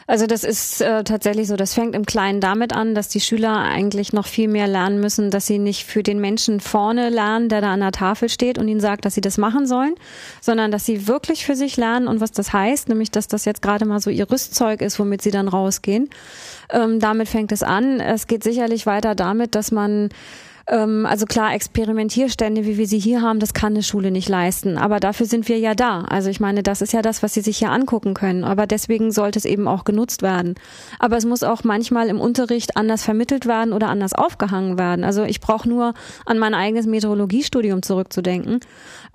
Also das ist äh, tatsächlich so, das fängt im Kleinen damit an, dass die Schüler eigentlich noch viel mehr lernen müssen, dass sie nicht für den Menschen vorne lernen, der da an der Tafel steht und ihnen sagt, dass sie das machen sollen, sondern dass sie wirklich für sich lernen und was das heißt, nämlich dass das jetzt gerade mal so ihr Rüstzeug ist, womit sie dann rausgehen. Ähm, damit fängt es an. Es geht sicherlich weiter damit, dass man ähm, also klar, Experimentierstände, wie wir sie hier haben, das kann eine Schule nicht leisten. Aber dafür sind wir ja da. Also ich meine, das ist ja das, was sie sich hier angucken können. Aber deswegen sollte es eben auch genutzt werden. Aber es muss auch manchmal im Unterricht anders vermittelt werden oder anders aufgehangen werden. Also ich brauche nur an mein eigenes Meteorologiestudium zurückzudenken.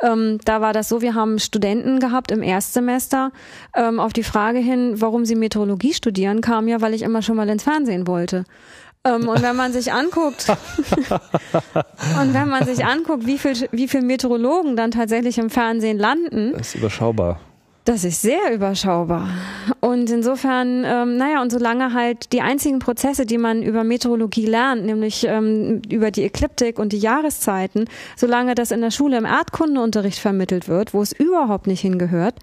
Ähm, da war das so, wir haben Studenten gehabt im Erstsemester. Ähm, auf die Frage hin, warum sie Meteorologie studieren, kam ja, weil ich immer schon mal ins Fernsehen wollte. Ähm, und wenn man sich anguckt, und wenn man sich anguckt, wie viel, wie viel Meteorologen dann tatsächlich im Fernsehen landen. Das ist überschaubar. Das ist sehr überschaubar. Und insofern, ähm, naja, und solange halt die einzigen Prozesse, die man über Meteorologie lernt, nämlich ähm, über die Ekliptik und die Jahreszeiten, solange das in der Schule im Erdkundeunterricht vermittelt wird, wo es überhaupt nicht hingehört,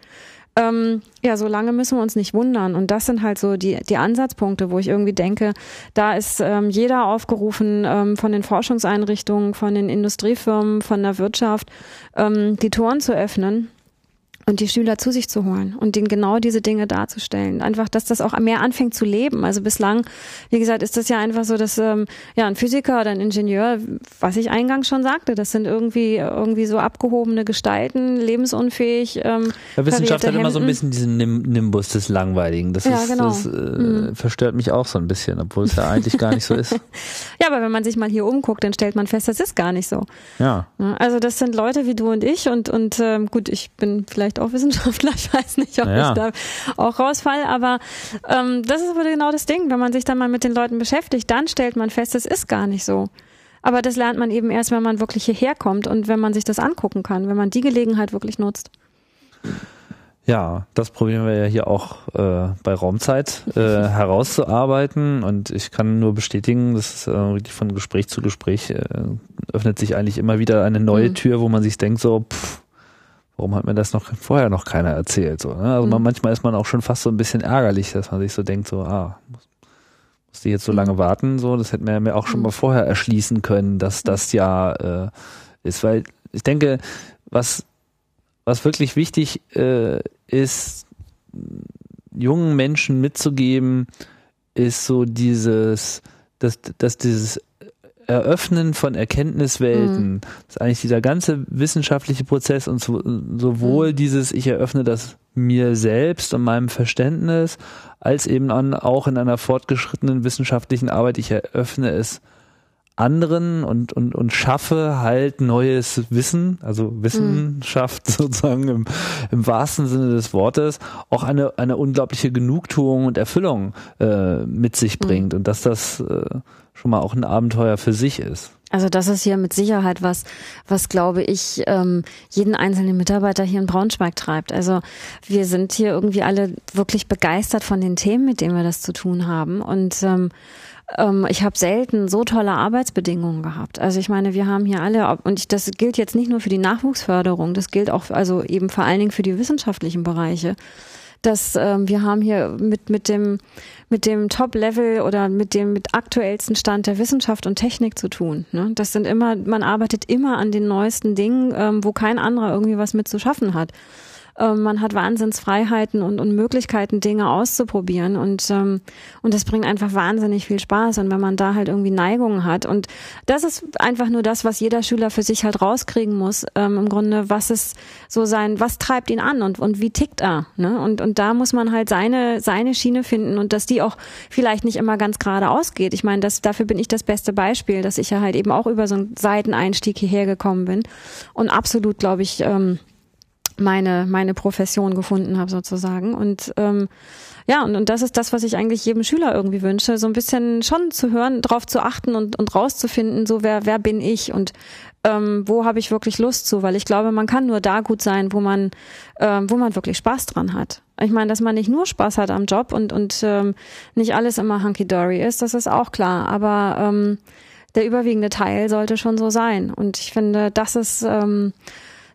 ähm, ja, so lange müssen wir uns nicht wundern. Und das sind halt so die, die Ansatzpunkte, wo ich irgendwie denke, da ist ähm, jeder aufgerufen, ähm, von den Forschungseinrichtungen, von den Industriefirmen, von der Wirtschaft, ähm, die Toren zu öffnen und die Schüler zu sich zu holen und ihnen genau diese Dinge darzustellen. Einfach, dass das auch mehr anfängt zu leben. Also bislang, wie gesagt, ist das ja einfach so, dass ähm, ja ein Physiker oder ein Ingenieur, was ich eingangs schon sagte, das sind irgendwie irgendwie so abgehobene Gestalten, lebensunfähig. Ähm, ja, Wissenschaft hat immer so ein bisschen diesen Nimbus des Langweiligen. Das, ja, ist, genau. das äh, mhm. verstört mich auch so ein bisschen, obwohl es ja eigentlich gar nicht so ist. ja, aber wenn man sich mal hier umguckt, dann stellt man fest, das ist gar nicht so. Ja. Also das sind Leute wie du und ich und und ähm, gut, ich bin vielleicht vielleicht auch Wissenschaftler, ich weiß nicht, ob naja. ich da auch rausfall, aber ähm, das ist aber genau das Ding, wenn man sich dann mal mit den Leuten beschäftigt, dann stellt man fest, es ist gar nicht so. Aber das lernt man eben erst, wenn man wirklich hierher kommt und wenn man sich das angucken kann, wenn man die Gelegenheit wirklich nutzt. Ja, das probieren wir ja hier auch äh, bei Raumzeit äh, herauszuarbeiten und ich kann nur bestätigen, dass es äh, von Gespräch zu Gespräch äh, öffnet sich eigentlich immer wieder eine neue mhm. Tür, wo man sich denkt so, pff, warum hat mir das noch vorher noch keiner erzählt? So, ne? Also mhm. man, manchmal ist man auch schon fast so ein bisschen ärgerlich, dass man sich so denkt, so, ah, muss, die jetzt so lange mhm. warten, so, das hätte man mir auch schon mal mhm. vorher erschließen können, dass mhm. das ja äh, ist, weil ich denke, was, was wirklich wichtig äh, ist, jungen Menschen mitzugeben, ist so dieses, dass, dass dieses Eröffnen von Erkenntniswelten, mhm. das ist eigentlich dieser ganze wissenschaftliche Prozess und so, sowohl mhm. dieses, ich eröffne das mir selbst und meinem Verständnis, als eben an, auch in einer fortgeschrittenen wissenschaftlichen Arbeit, ich eröffne es anderen und, und, und schaffe halt neues Wissen, also Wissenschaft sozusagen im, im wahrsten Sinne des Wortes, auch eine, eine unglaubliche Genugtuung und Erfüllung äh, mit sich mhm. bringt und dass das äh, schon mal auch ein Abenteuer für sich ist. Also das ist hier mit Sicherheit was, was glaube ich ähm, jeden einzelnen Mitarbeiter hier in Braunschweig treibt. Also wir sind hier irgendwie alle wirklich begeistert von den Themen, mit denen wir das zu tun haben und ähm, ähm, ich habe selten so tolle Arbeitsbedingungen gehabt. Also ich meine, wir haben hier alle, und ich, das gilt jetzt nicht nur für die Nachwuchsförderung, das gilt auch also eben vor allen Dingen für die wissenschaftlichen Bereiche dass ähm, wir haben hier mit mit dem mit dem Top-Level oder mit dem mit aktuellsten Stand der Wissenschaft und Technik zu tun. Ne? Das sind immer, man arbeitet immer an den neuesten Dingen, ähm, wo kein anderer irgendwie was mit zu schaffen hat. Ähm, man hat Wahnsinnsfreiheiten und, und Möglichkeiten, Dinge auszuprobieren und, ähm, und das bringt einfach wahnsinnig viel Spaß. Und wenn man da halt irgendwie Neigungen hat und das ist einfach nur das, was jeder Schüler für sich halt rauskriegen muss, ähm, im Grunde, was ist so sein, was treibt ihn an und, und wie tickt er, ne? Und, und da muss man halt seine, seine Schiene finden und dass die auch vielleicht nicht immer ganz gerade ausgeht. Ich meine, das, dafür bin ich das beste Beispiel, dass ich ja halt eben auch über so einen Seiteneinstieg hierher gekommen bin und absolut, glaube ich, ähm, meine, meine Profession gefunden habe sozusagen. Und ähm, ja, und, und das ist das, was ich eigentlich jedem Schüler irgendwie wünsche, so ein bisschen schon zu hören, drauf zu achten und, und rauszufinden, so wer, wer bin ich und ähm, wo habe ich wirklich Lust zu, weil ich glaube, man kann nur da gut sein, wo man, ähm, wo man wirklich Spaß dran hat. Ich meine, dass man nicht nur Spaß hat am Job und, und ähm, nicht alles immer hunky-dory ist, das ist auch klar. Aber ähm, der überwiegende Teil sollte schon so sein. Und ich finde, das ist ähm,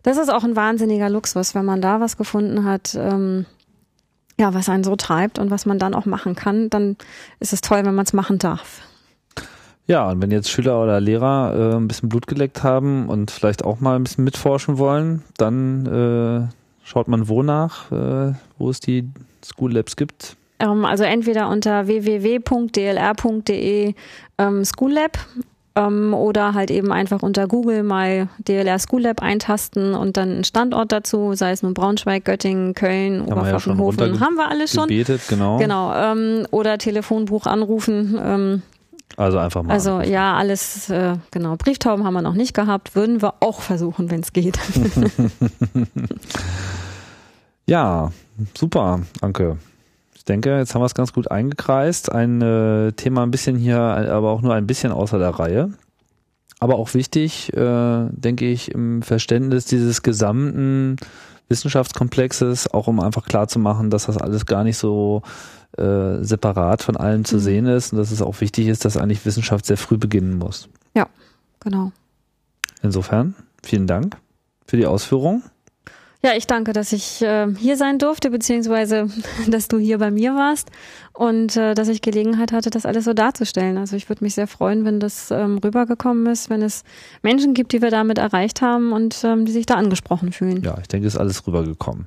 das ist auch ein wahnsinniger Luxus, wenn man da was gefunden hat, ähm, ja, was einen so treibt und was man dann auch machen kann, dann ist es toll, wenn man es machen darf. Ja, und wenn jetzt Schüler oder Lehrer äh, ein bisschen Blut geleckt haben und vielleicht auch mal ein bisschen mitforschen wollen, dann äh, schaut man wo nach, äh, wo es die School Labs gibt. Ähm, also entweder unter www.dlr.de ähm, School Lab ähm, oder halt eben einfach unter Google mal DLR School Lab eintasten und dann einen Standort dazu, sei es nun Braunschweig, Göttingen, Köln, Oberpfaffenhofen, ja haben wir alles schon. Gebetet, genau. Genau. Ähm, oder Telefonbuch anrufen. Ähm, also einfach mal. Also ja, alles, äh, genau. Brieftauben haben wir noch nicht gehabt, würden wir auch versuchen, wenn es geht. ja, super, Anke. Ich denke, jetzt haben wir es ganz gut eingekreist. Ein äh, Thema ein bisschen hier, aber auch nur ein bisschen außer der Reihe. Aber auch wichtig, äh, denke ich, im Verständnis dieses gesamten Wissenschaftskomplexes, auch um einfach klar zu machen, dass das alles gar nicht so äh, separat von allem zu mhm. sehen ist und dass es auch wichtig ist, dass eigentlich Wissenschaft sehr früh beginnen muss. Ja, genau. Insofern, vielen Dank für die Ausführung. Ja, ich danke, dass ich äh, hier sein durfte, beziehungsweise dass du hier bei mir warst und äh, dass ich Gelegenheit hatte, das alles so darzustellen. Also ich würde mich sehr freuen, wenn das ähm, rübergekommen ist, wenn es Menschen gibt, die wir damit erreicht haben und ähm, die sich da angesprochen fühlen. Ja, ich denke, es ist alles rübergekommen.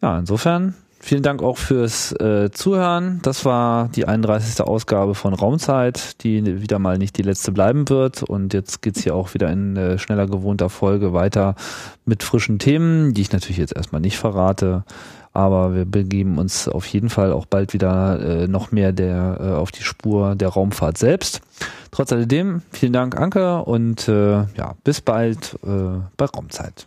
Ja, insofern Vielen Dank auch fürs äh, Zuhören. Das war die 31. Ausgabe von Raumzeit, die wieder mal nicht die letzte bleiben wird. Und jetzt geht's hier auch wieder in äh, schneller gewohnter Folge weiter mit frischen Themen, die ich natürlich jetzt erstmal nicht verrate. Aber wir begeben uns auf jeden Fall auch bald wieder äh, noch mehr der äh, auf die Spur der Raumfahrt selbst. Trotz alledem, vielen Dank, Anke, und äh, ja, bis bald äh, bei Raumzeit.